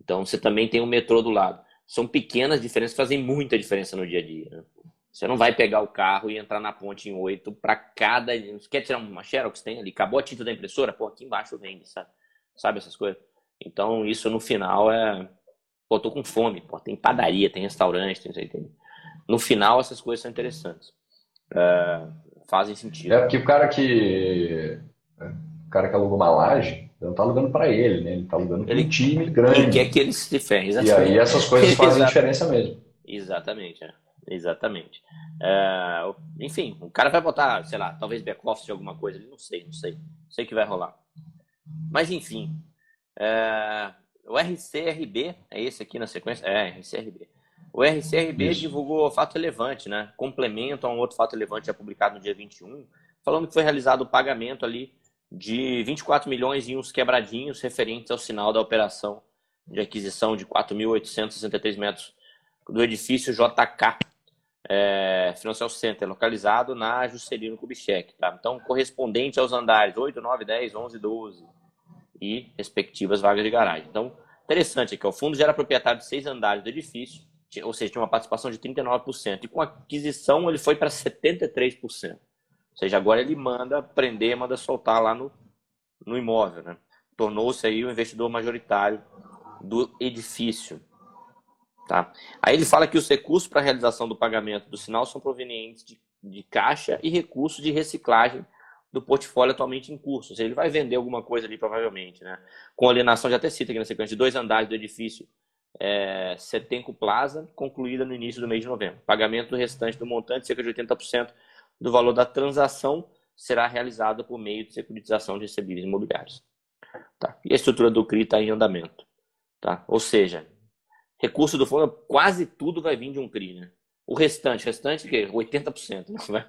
Então você também tem o metrô do lado. São pequenas diferenças que fazem muita diferença no dia a dia. Né? Você não vai pegar o carro e entrar na ponte em oito para cada. Você quer tirar uma Xerox? Tem ali. Acabou a tinta da impressora? Pô, aqui embaixo vende, sabe? Sabe essas coisas? Então, isso no final é. Pô, tô com fome. Pô, tem padaria, tem restaurante, tem, tem... No final, essas coisas são interessantes. É... Fazem sentido. É porque o cara que. O cara que alugou uma laje, não tá alugando para ele, né? Ele tá alugando para um time grande. Ele quer que ele se ferre. E aí essas coisas [laughs] fazem diferença mesmo. Exatamente, é. Exatamente. É, enfim, o cara vai botar, sei lá, talvez back-office de alguma coisa não sei, não sei. Não sei o que vai rolar. Mas, enfim. É, o RCRB, é esse aqui na sequência? É, RCRB. O RCRB Isso. divulgou fato relevante, né? Complemento a um outro fato relevante já publicado no dia 21, falando que foi realizado o pagamento ali de 24 milhões e uns quebradinhos referentes ao sinal da operação de aquisição de 4.863 metros do edifício JK é, Financial Center, localizado na Juscelino Kubitschek. Tá? Então, correspondente aos andares 8, 9, 10, 11, 12 e respectivas vagas de garagem. Então, interessante aqui, o fundo já era proprietário de seis andares do edifício, ou seja, tinha uma participação de 39%, e com a aquisição ele foi para 73%. Ou seja, agora ele manda prender, manda soltar lá no, no imóvel. Né? Tornou-se aí o investidor majoritário do edifício. Tá? Aí ele fala que os recursos para a realização do pagamento do sinal são provenientes de, de caixa e recursos de reciclagem do portfólio atualmente em curso. Ou seja, ele vai vender alguma coisa ali, provavelmente. Né? Com alienação, já até cita aqui na sequência, de dois andares do edifício é, Setenco Plaza, concluída no início do mês de novembro. Pagamento do restante do montante, cerca de 80% do valor da transação, será realizado por meio de securitização de recebíveis imobiliários. Tá? E a estrutura do CRI está em andamento. Tá? Ou seja, recurso do fundo, quase tudo vai vir de um CRI, né? O restante, restante que 80%, né?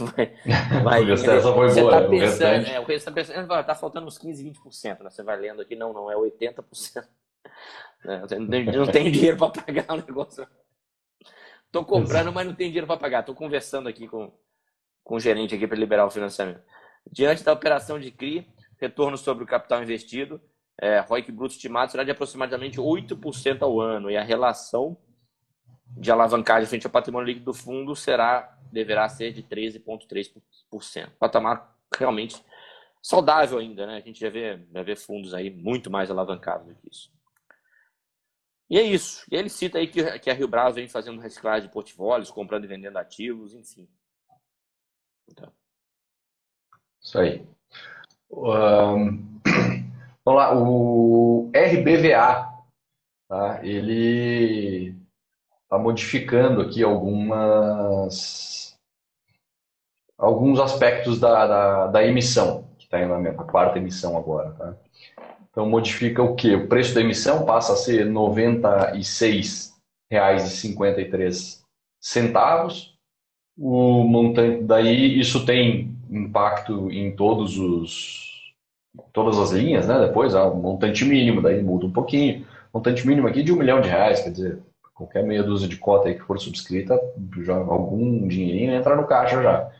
vai, vai, [laughs] vai, essa foi boa, tá né? pensando, o é, o restante tá pensando, tá faltando uns 15, 20%, né? Você vai lendo aqui, não, não, é 80%. [laughs] Né? Não tem dinheiro para pagar o negócio. Tô comprando, [laughs] mas não tem dinheiro para pagar. Tô conversando aqui com, com o gerente aqui para liberar o financiamento. Diante da operação de CRI, retorno sobre o capital investido, é, ROIC bruto estimado será de aproximadamente 8% ao ano e a relação de alavancagem frente ao patrimônio líquido do fundo será deverá ser de 13,3%. Patamar realmente saudável ainda, né? A gente já vê, já vê fundos aí muito mais alavancados do que isso. E é isso. E ele cita aí que, que a Rio Bravo vem fazendo reciclagem de portfólios, comprando e vendendo ativos, enfim. Então. Isso aí. Um, [clears throat] Vamos lá, o RBVA, tá? ele está modificando aqui algumas alguns aspectos da, da, da emissão, que está na quarta emissão agora. Tá? Então modifica o que? O preço da emissão passa a ser R$ 96,53. O montante daí, isso tem impacto em todos os todas as linhas, né? Depois, ah, um montante mínimo, daí muda um pouquinho. Montante mínimo aqui de um milhão de reais, quer dizer, qualquer meia dúzia de cota aí que for subscrita, já algum dinheirinho entra no caixa já.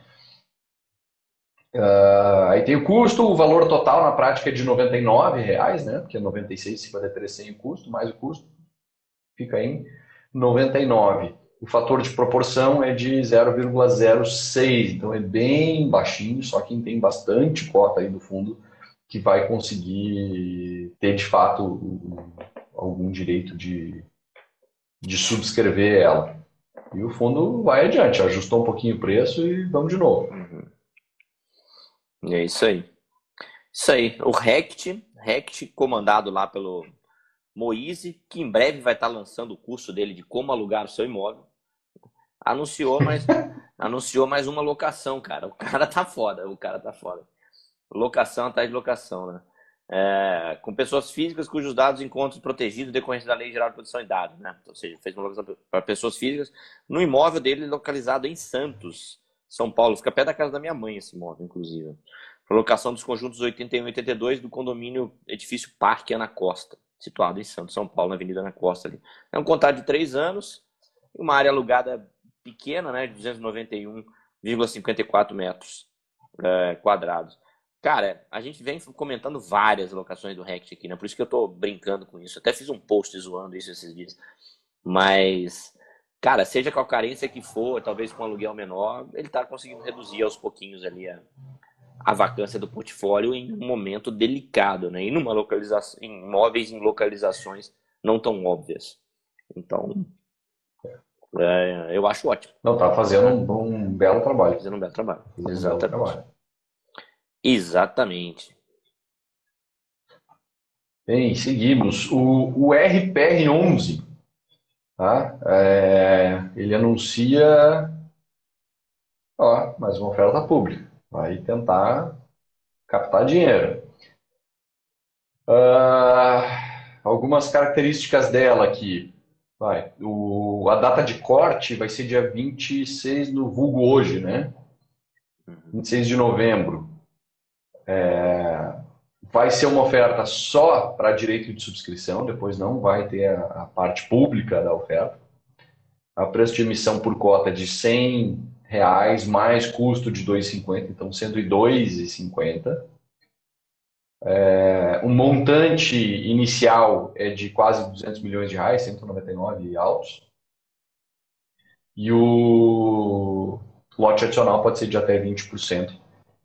Uh, aí tem o custo, o valor total na prática é de R$ reais, né? Porque é 96,53 sem o custo, mais o custo fica em 99. O fator de proporção é de 0,06, então é bem baixinho, só quem tem bastante cota aí do fundo que vai conseguir ter de fato algum direito de, de subscrever ela. E o fundo vai adiante, ajustou um pouquinho o preço e vamos de novo. Uhum. É isso aí. Isso aí. O Rect, Rect comandado lá pelo Moise, que em breve vai estar lançando o curso dele de como alugar o seu imóvel. Anunciou, mas [laughs] anunciou mais uma locação, cara. O cara tá foda, o cara tá foda locação atrás de locação, né? É, com pessoas físicas cujos dados encontram protegidos decorrente da Lei Geral de Proteção de Dados, né? Ou seja, fez uma locação para pessoas físicas no imóvel dele localizado em Santos, São Paulo. Fica perto da casa da minha mãe esse imóvel, inclusive. Locação dos conjuntos 81 e 82 do condomínio Edifício Parque Ana Costa, situado em Santos, São Paulo, na Avenida Ana Costa. Ali. É um contrato de três anos, uma área alugada pequena, né, de 291,54 metros é, quadrados. Cara, a gente vem comentando várias locações do Rect aqui, né? Por isso que eu tô brincando com isso. Até fiz um post zoando isso esses dias. Mas, cara, seja com a carência que for, talvez com um aluguel menor, ele tá conseguindo reduzir aos pouquinhos ali a, a vacância do portfólio em um momento delicado, né? E numa localização, em imóveis em localizações não tão óbvias. Então, é, eu acho ótimo. Não, tá fazendo um, um belo trabalho. Fazendo um belo trabalho. Exatamente. Um belo trabalho. Exatamente. Bem, seguimos. O, o RPR11, tá? É, ele anuncia ó, mais uma oferta pública. Vai tentar captar dinheiro. Uh, algumas características dela aqui. Vai. O, a data de corte vai ser dia 26 no vulgo hoje, né? 26 de novembro. É, vai ser uma oferta só para direito de subscrição, depois não vai ter a, a, parte pública da oferta. A preço de emissão por cota de 100 reais mais custo de 2,50, então 102,50. É, o montante inicial é de quase 200 milhões de reais, 199 altos. E o lote adicional pode ser de até 20%.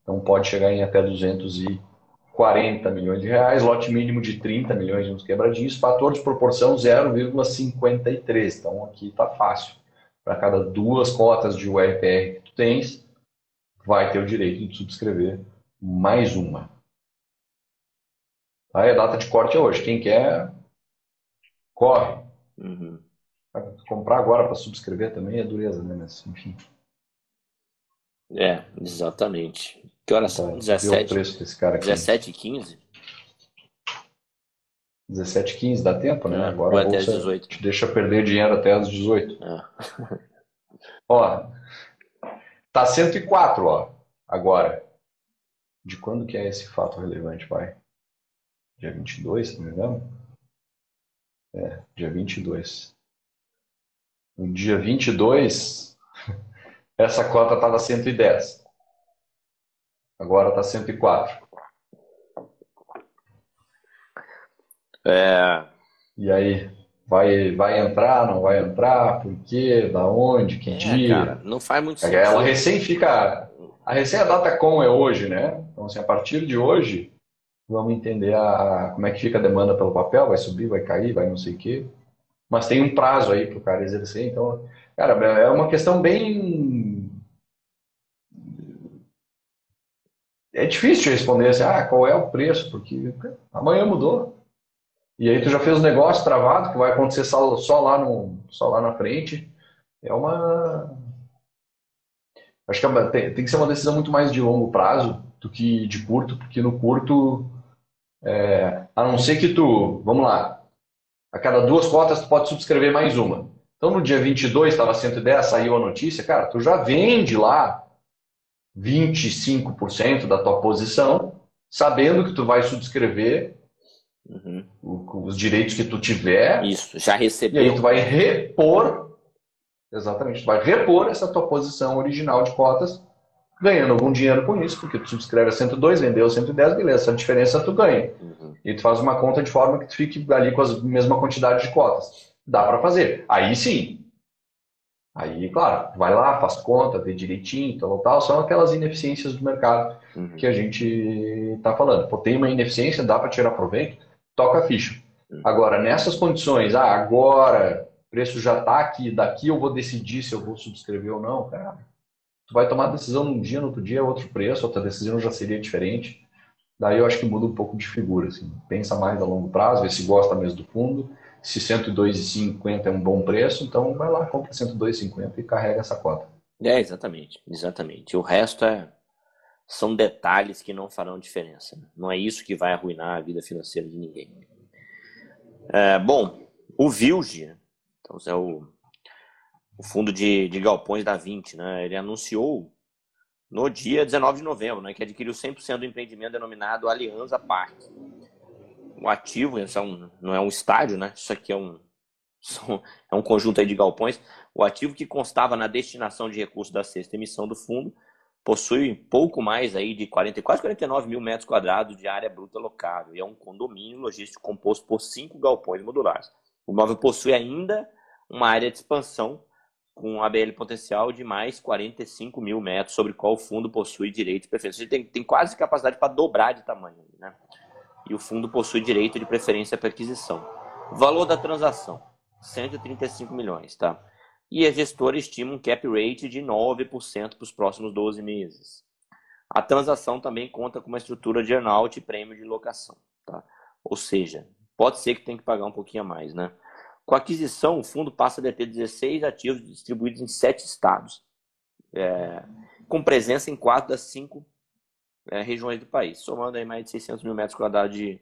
Então pode chegar em até 240 milhões de reais, lote mínimo de 30 milhões de uns quebradinhos, fator de proporção 0,53. Então aqui está fácil. Para cada duas cotas de URPR que tu tens, vai ter o direito de subscrever mais uma. Aí a data de corte é hoje. Quem quer, corre. Uhum. Comprar agora para subscrever também é dureza, né? Mas, enfim. É, exatamente. Que horas são? 17? o preço desse cara aqui. 17 e 15? 17 e 15, dá tempo, né? É, Agora até às 18. te deixa perder dinheiro até às 18. É. [laughs] Ó, tá 104, ó, agora. De quando que é esse fato relevante, vai? Dia 22, se não me engano? É, dia 22. No dia 22, [laughs] essa cota estava 110. Agora está 104. É, E aí, vai, vai entrar, não vai entrar? Por quê? Da onde? Que é, dia? cara, não faz muito É, Ela sentido. recém fica. A recém a data com é hoje, né? Então, assim, a partir de hoje, vamos entender a, como é que fica a demanda pelo papel, vai subir, vai cair, vai não sei o quê. Mas tem um prazo aí para o cara exercer. Então, cara, é uma questão bem. É difícil de responder assim, ah, qual é o preço? Porque amanhã mudou. E aí tu já fez o negócio travado, que vai acontecer só, só lá no, só lá na frente. É uma. Acho que é tem, tem que ser uma decisão muito mais de longo prazo do que de curto, porque no curto, é, a não ser que tu, vamos lá, a cada duas cotas tu pode subscrever mais uma. Então no dia 22 estava 110, saiu a notícia, cara, tu já vende lá 25% da tua posição, sabendo que tu vai subscrever Uhum. os direitos que tu tiver, Isso, já e aí recebeu. tu vai repor, exatamente, tu vai repor essa tua posição original de cotas, ganhando algum dinheiro com isso, porque tu subscreve a 102, vendeu 110, beleza, essa diferença tu ganha. Uhum. E tu faz uma conta de forma que tu fique ali com a mesma quantidade de cotas. Dá para fazer. Aí sim. Aí, claro, vai lá, faz conta, vê direitinho, tal, tal, são aquelas ineficiências do mercado Uhum. que a gente está falando. Pô, tem uma ineficiência, dá para tirar proveito, toca a ficha. Uhum. Agora, nessas condições, ah, agora o preço já está aqui, daqui eu vou decidir se eu vou subscrever ou não, cara. Tu vai tomar a decisão num dia, no outro dia é outro preço, outra decisão já seria diferente. Daí eu acho que muda um pouco de figura, assim. Pensa mais a longo prazo, vê se gosta mesmo do fundo. Se 102,50 é um bom preço, então vai lá, compra 102,50 e carrega essa cota. É, exatamente, exatamente. O resto é são detalhes que não farão diferença. Não é isso que vai arruinar a vida financeira de ninguém. É, bom, o Vilge, então é o, o fundo de, de galpões da 20, né? Ele anunciou no dia 19 de novembro, né, que adquiriu 100% do empreendimento denominado Aliança Parque. O ativo, isso é um- não é um estádio, né? Isso aqui é um, [laughs] é um conjunto de galpões. O ativo que constava na destinação de recursos da sexta emissão do fundo possui pouco mais aí de 40, quase 49 mil metros quadrados de área bruta locável e é um condomínio logístico composto por cinco galpões modulares. O imóvel possui ainda uma área de expansão com ABL potencial de mais 45 mil metros, sobre qual o fundo possui direito de preferência. Ele tem, tem quase capacidade para dobrar de tamanho. Né? E o fundo possui direito de preferência para aquisição. Valor da transação, 135 milhões. Tá? E a gestora estima um cap rate de 9% para os próximos 12 meses. A transação também conta com uma estrutura de earnout e prêmio de locação. Tá? Ou seja, pode ser que tenha que pagar um pouquinho a mais. Né? Com a aquisição, o fundo passa a deter 16 ativos distribuídos em sete estados, é, com presença em quatro das cinco é, regiões do país, somando aí mais de 600 mil metros quadrados de,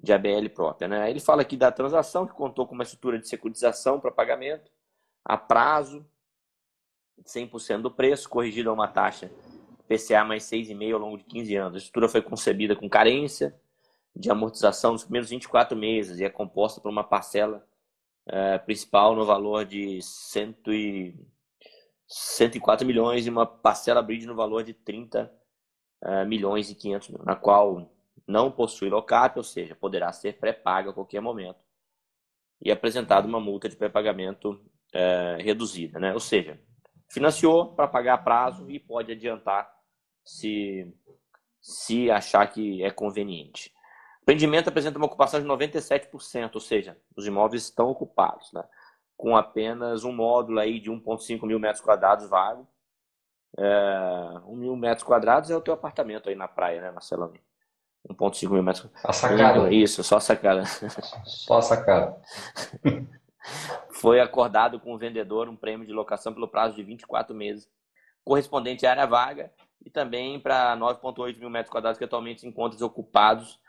de ABL própria. Né? Ele fala aqui da transação, que contou com uma estrutura de securitização para pagamento, a prazo, 100% do preço, corrigido a uma taxa PCA mais 6,5 ao longo de 15 anos. A estrutura foi concebida com carência de amortização nos primeiros 24 meses e é composta por uma parcela é, principal no valor de cento e, 104 milhões e uma parcela bridge no valor de 30 é, milhões e 500 mil, na qual não possui locap, ou seja, poderá ser pré-paga a qualquer momento e apresentado uma multa de pré-pagamento é, reduzida, né? Ou seja, financiou para pagar a prazo e pode adiantar se se achar que é conveniente. O empreendimento apresenta uma ocupação de 97%, ou seja, os imóveis estão ocupados, né? com apenas um módulo aí de 1,5 mil metros quadrados vago. É, 1 mil metros quadrados é o teu apartamento aí na praia, né, Marcelão? 1,5 mil metros A sacada. Isso, só a sacada. [laughs] Só a sacada. [laughs] Foi acordado com o vendedor um prêmio de locação pelo prazo de 24 meses, correspondente à área vaga, e também para 9,8 mil metros quadrados que atualmente se encontram ocupados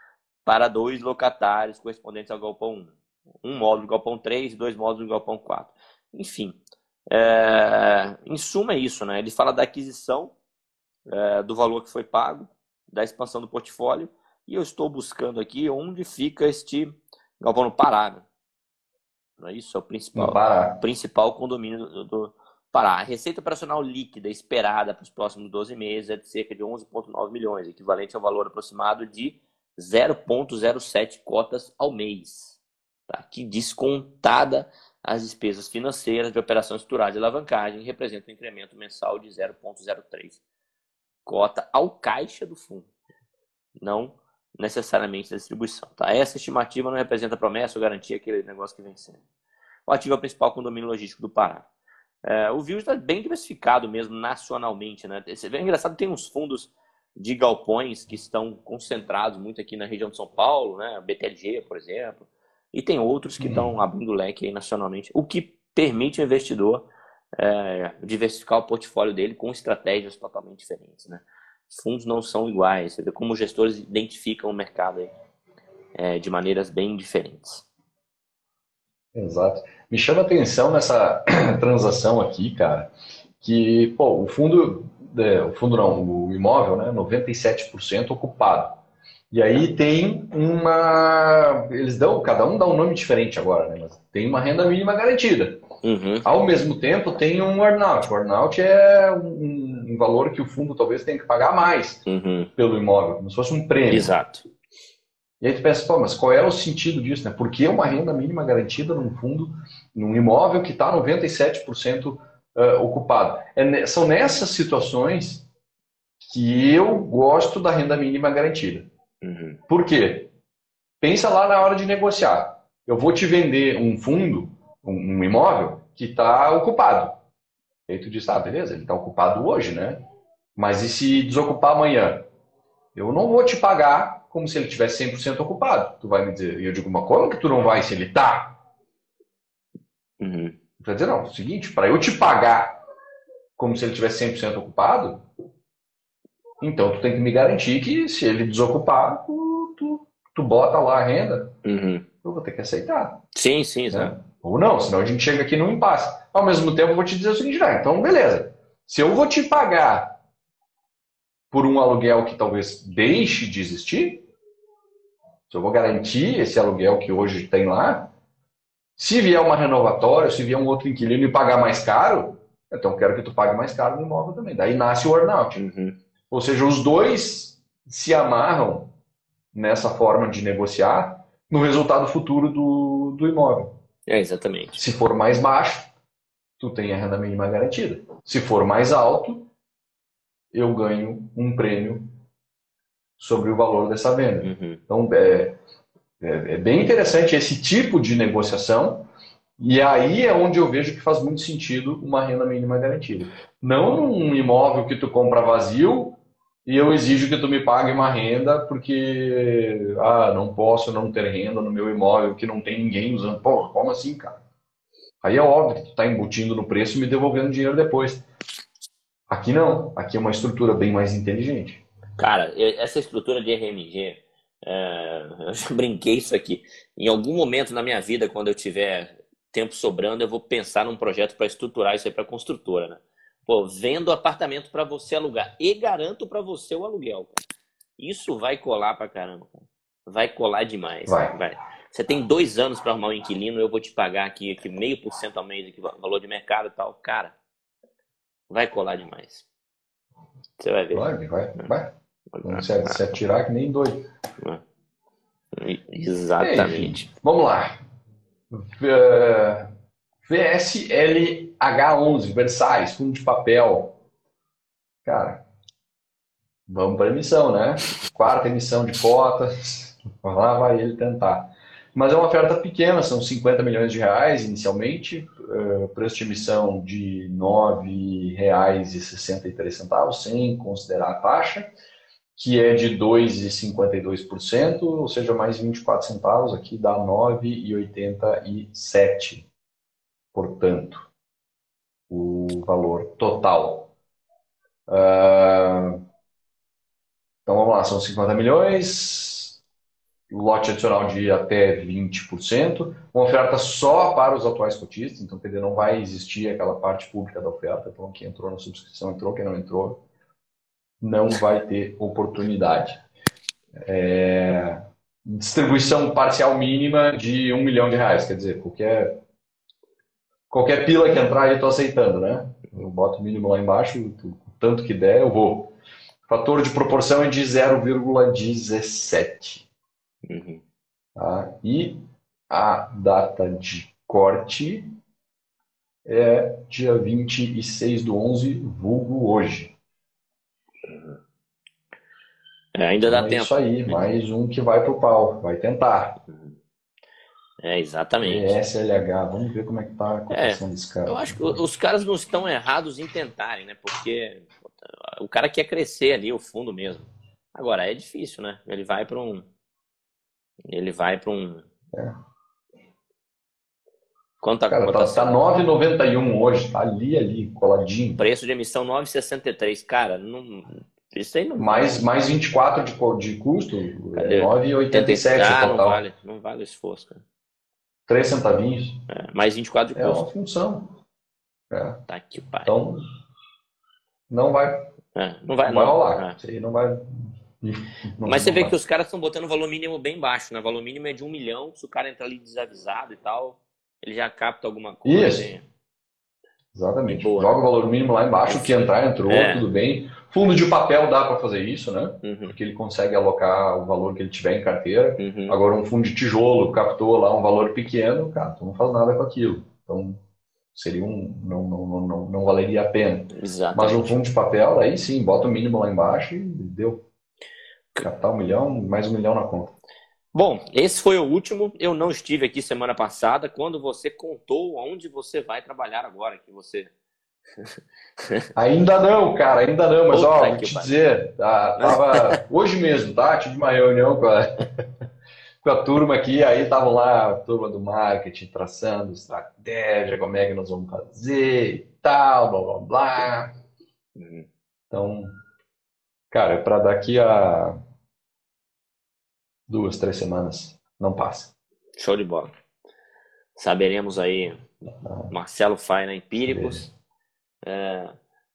para dois locatários correspondentes ao galpão 1. Um módulo do galpão 3 e dois módulos do galpão 4. Enfim, é, em suma é isso, né? Ele fala da aquisição, é, do valor que foi pago, da expansão do portfólio, e eu estou buscando aqui onde fica este galpão no Pará. Né? Não é isso? É o principal, principal condomínio do, do Pará. A receita operacional líquida esperada para os próximos 12 meses é de cerca de 11,9 milhões, equivalente ao valor aproximado de 0,07 cotas ao mês, tá? que descontada as despesas financeiras de operações estruturadas de alavancagem representa um incremento mensal de 0,03 cota ao caixa do fundo, não necessariamente da distribuição. Tá? Essa estimativa não representa promessa ou garantia aquele negócio que vem sendo. O ativo é o principal condomínio logístico do Pará. É, o VIO está bem diversificado mesmo nacionalmente. Né? É engraçado, tem uns fundos de galpões que estão concentrados muito aqui na região de São Paulo, né? BTG, por exemplo, e tem outros que estão uhum. abrindo leque aí nacionalmente, o que permite o investidor é, diversificar o portfólio dele com estratégias totalmente diferentes, né? Os fundos não são iguais, você vê como os gestores identificam o mercado aí, é, de maneiras bem diferentes. Exato. Me chama a atenção nessa [clears throat] transação aqui, cara, que pô, o fundo é, o fundo não, o imóvel, né, 97% ocupado. E aí tem uma. Eles dão, cada um dá um nome diferente agora, né? Mas tem uma renda mínima garantida. Uhum. Ao mesmo tempo, tem um earnout. O earnout é um, um, valor que o fundo talvez tenha que pagar mais uhum. pelo imóvel, como se fosse um prêmio. Exato. E aí tu pensa, pô, mas qual é o sentido disso, né? Por que uma renda mínima garantida num fundo, num imóvel que está 97% uh, ocupado. É, são nessas situações que eu gosto da renda mínima garantida. Uhum. Por quê? Pensa lá na hora de negociar. Eu vou te vender um fundo, um, imóvel, que está ocupado. Aí tu diz, ah, beleza, ele está ocupado hoje, né? Mas e se desocupar amanhã? Eu não vou te pagar como se ele tivesse 100% ocupado. Tu vai me dizer, e eu digo, mas como que tu não vai se ele está? Uhum. Quer dizer, não, é o seguinte, para eu te pagar como se ele tivesse 100% ocupado, então tu tem que me garantir que se ele desocupar, tu, tu, tu bota lá a renda. Uhum. Eu vou ter que aceitar. Sim, sim, né? Ou não, senão a gente chega aqui num impasse. Ao mesmo tempo, eu vou te dizer o seguinte, ah, então beleza. Se eu vou te pagar por um aluguel que talvez deixe de existir, se eu vou garantir esse aluguel que hoje tem lá, se vier uma renovatória, se vier um outro inquilino e pagar mais caro, então quero que tu pague mais caro no imóvel também. Daí nasce o earnout. Uhum. Ou seja, os dois se amarram nessa forma de negociar no resultado futuro do, do imóvel. É, exatamente. Se for mais baixo, tu tem a renda mínima garantida. Se for mais alto, eu ganho um prêmio sobre o valor dessa venda. Uhum. Então, é, é, é, bem interessante esse tipo de negociação, e aí é onde eu vejo que faz muito sentido uma renda mínima garantida. Não um imóvel que tu compra vazio e eu exijo que tu me pague uma renda porque ah, não posso não ter renda no meu imóvel que não tem ninguém usando. Pô, como assim, cara? Aí é óbvio que tu está embutindo no preço e me devolvendo dinheiro depois. Aqui não. Aqui é uma estrutura bem mais inteligente. Cara, essa estrutura de RMG, é, [laughs] eu já brinquei isso aqui. Em algum momento na minha vida, quando eu tiver tempo sobrando, eu vou pensar num projeto para estruturar isso aí para construtora, né? Pô, vendo apartamento para você alugar e garanto para você o aluguel. Cara. Isso vai colar para caramba. Cara. Vai colar demais. Vai. vai. Você tem dois anos para arrumar um inquilino, eu vou te pagar aqui, aqui meio por cento ao mês, aqui, valor de mercado e tal. Cara, vai colar demais. Você vai ver. Vai, vai, vai. Se, se atirar que nem doido. Exatamente. vamos lá. VSLH11, Versailles, fundo de papel. Cara, vamos para a emissão, né? Quarta emissão de cotas. [laughs] Lá vai ele tentar. Mas é uma oferta pequena, são 50 milhões de reais inicialmente, uh, preço de emissão de R$ 9,63, sem considerar a taxa, que é de 2,52%, ou seja, mais 24 centavos, aqui dá 9,87, portanto, o valor total. Uh, então vamos lá, são 50 milhões, lote adicional de até 20%, uma oferta só para os atuais cotistas, então quer dizer, não vai existir aquela parte pública da oferta, então quem entrou na subscrição entrou, quem não entrou não vai ter oportunidade. É... distribuição parcial mínima de um milhão de reais, quer dizer, qualquer, qualquer pila que entrar eu estou aceitando, né? Eu boto o mínimo lá embaixo, o tanto que der eu vou. Fator de proporção é de 0,17. Uhum. Tá? E a data de corte é dia 26 do 11, vulgo hoje. É, ainda dá então é tempo. isso aí, mais um que vai pro pau, vai tentar. É, exatamente. SLH, vamos ver como é que tá a cotação é, desse cara. Eu acho que os caras não estão errados em tentarem, né? Porque o cara quer crescer ali, o fundo mesmo. Agora, é difícil, né? Ele vai para um ele vai para um. É. Quanto a Cara, tá, tá 9,91 hoje, tá ali, ali, coladinho. Preço de emissão 9,63. Cara, não, isso aí não mais, mais 24 de, de custo, é 9,87 ah, total. Não vale, não vale o esforço, cara. 3 centavinhos. É, mais 24 de custo. É uma função. É. Tá que pai. Então, não vai. É, não vai, não vai rolar. É. Não vai. Não, [laughs] Mas você vê que os caras estão botando o valor mínimo bem baixo, né? O valor mínimo é de um milhão, se o cara entrar ali desavisado e tal, ele já capta alguma coisa. Isso. Exatamente. Boa, Joga né? o valor mínimo lá embaixo, o que entrar, entrou, é. tudo bem. Fundo de papel dá para fazer isso, né? Uhum. Porque ele consegue alocar o valor que ele tiver em carteira. Uhum. Agora, um fundo de tijolo captou lá um valor pequeno, cara, tu não faz nada com aquilo. Então, seria um. Não, não, não, não valeria a pena. Exatamente. Mas um fundo de papel, aí sim, bota o mínimo lá embaixo e deu. Captar um milhão, mais um milhão na conta. Bom, esse foi o último. Eu não estive aqui semana passada quando você contou onde você vai trabalhar agora, que você. [laughs] ainda não, cara, ainda não, mas ó, vou te dizer, tá, tava [laughs] hoje mesmo, tá? Tive uma reunião com a, [laughs] com a turma aqui, aí estavam lá a turma do marketing traçando estratégia, como é que nós vamos fazer e tal, blá blá blá. Então, Cara, é para daqui a duas, três semanas. Não passa. Show de bola. Saberemos aí. Ah. Marcelo Faina Empíricos. É,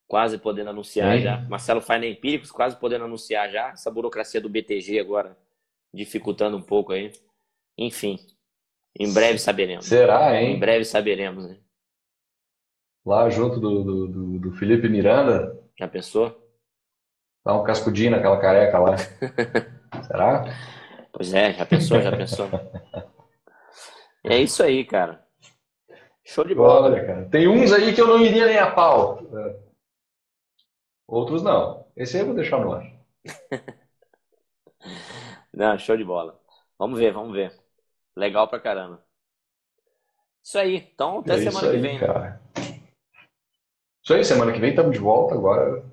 quase podendo anunciar já. Marcelo Faina Empíricos, quase podendo anunciar já. Essa burocracia do BTG agora dificultando um pouco aí. Enfim. Em breve saberemos. Será, hein? Em breve saberemos, né? lá junto do, do, do, do Felipe Miranda. Já pensou? Dá um cascudinho naquela careca lá. [laughs] Será? Pois é, já pensou, já pensou. [laughs] É isso aí, cara. Show de bola. Olha, cara. Tem uns aí que eu não iria nem a pau. É. Outros não. Esse aí eu vou deixar no ar. [laughs] Não, show de bola. Vamos ver, vamos ver. Legal pra caramba. Isso aí. Então, até É semana isso que aí, vem. cara. Isso aí, semana que vem estamos de volta agora.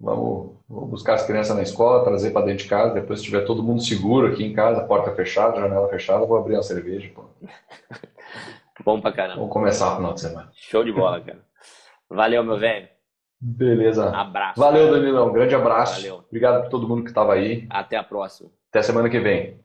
Vamos, vamos buscar as crianças na escola, trazer para dentro de casa. Depois, se tiver todo mundo seguro aqui em casa, porta fechada, janela fechada, vou abrir uma cerveja. Pô. [laughs] Bom pra caramba. Vamos começar o final de semana. Show de bola, cara. Valeu, meu velho. Beleza. Abraço. Valeu. Danilão. Grande abraço. Valeu. Obrigado por todo mundo que estava aí. Até a próxima. Até semana que vem.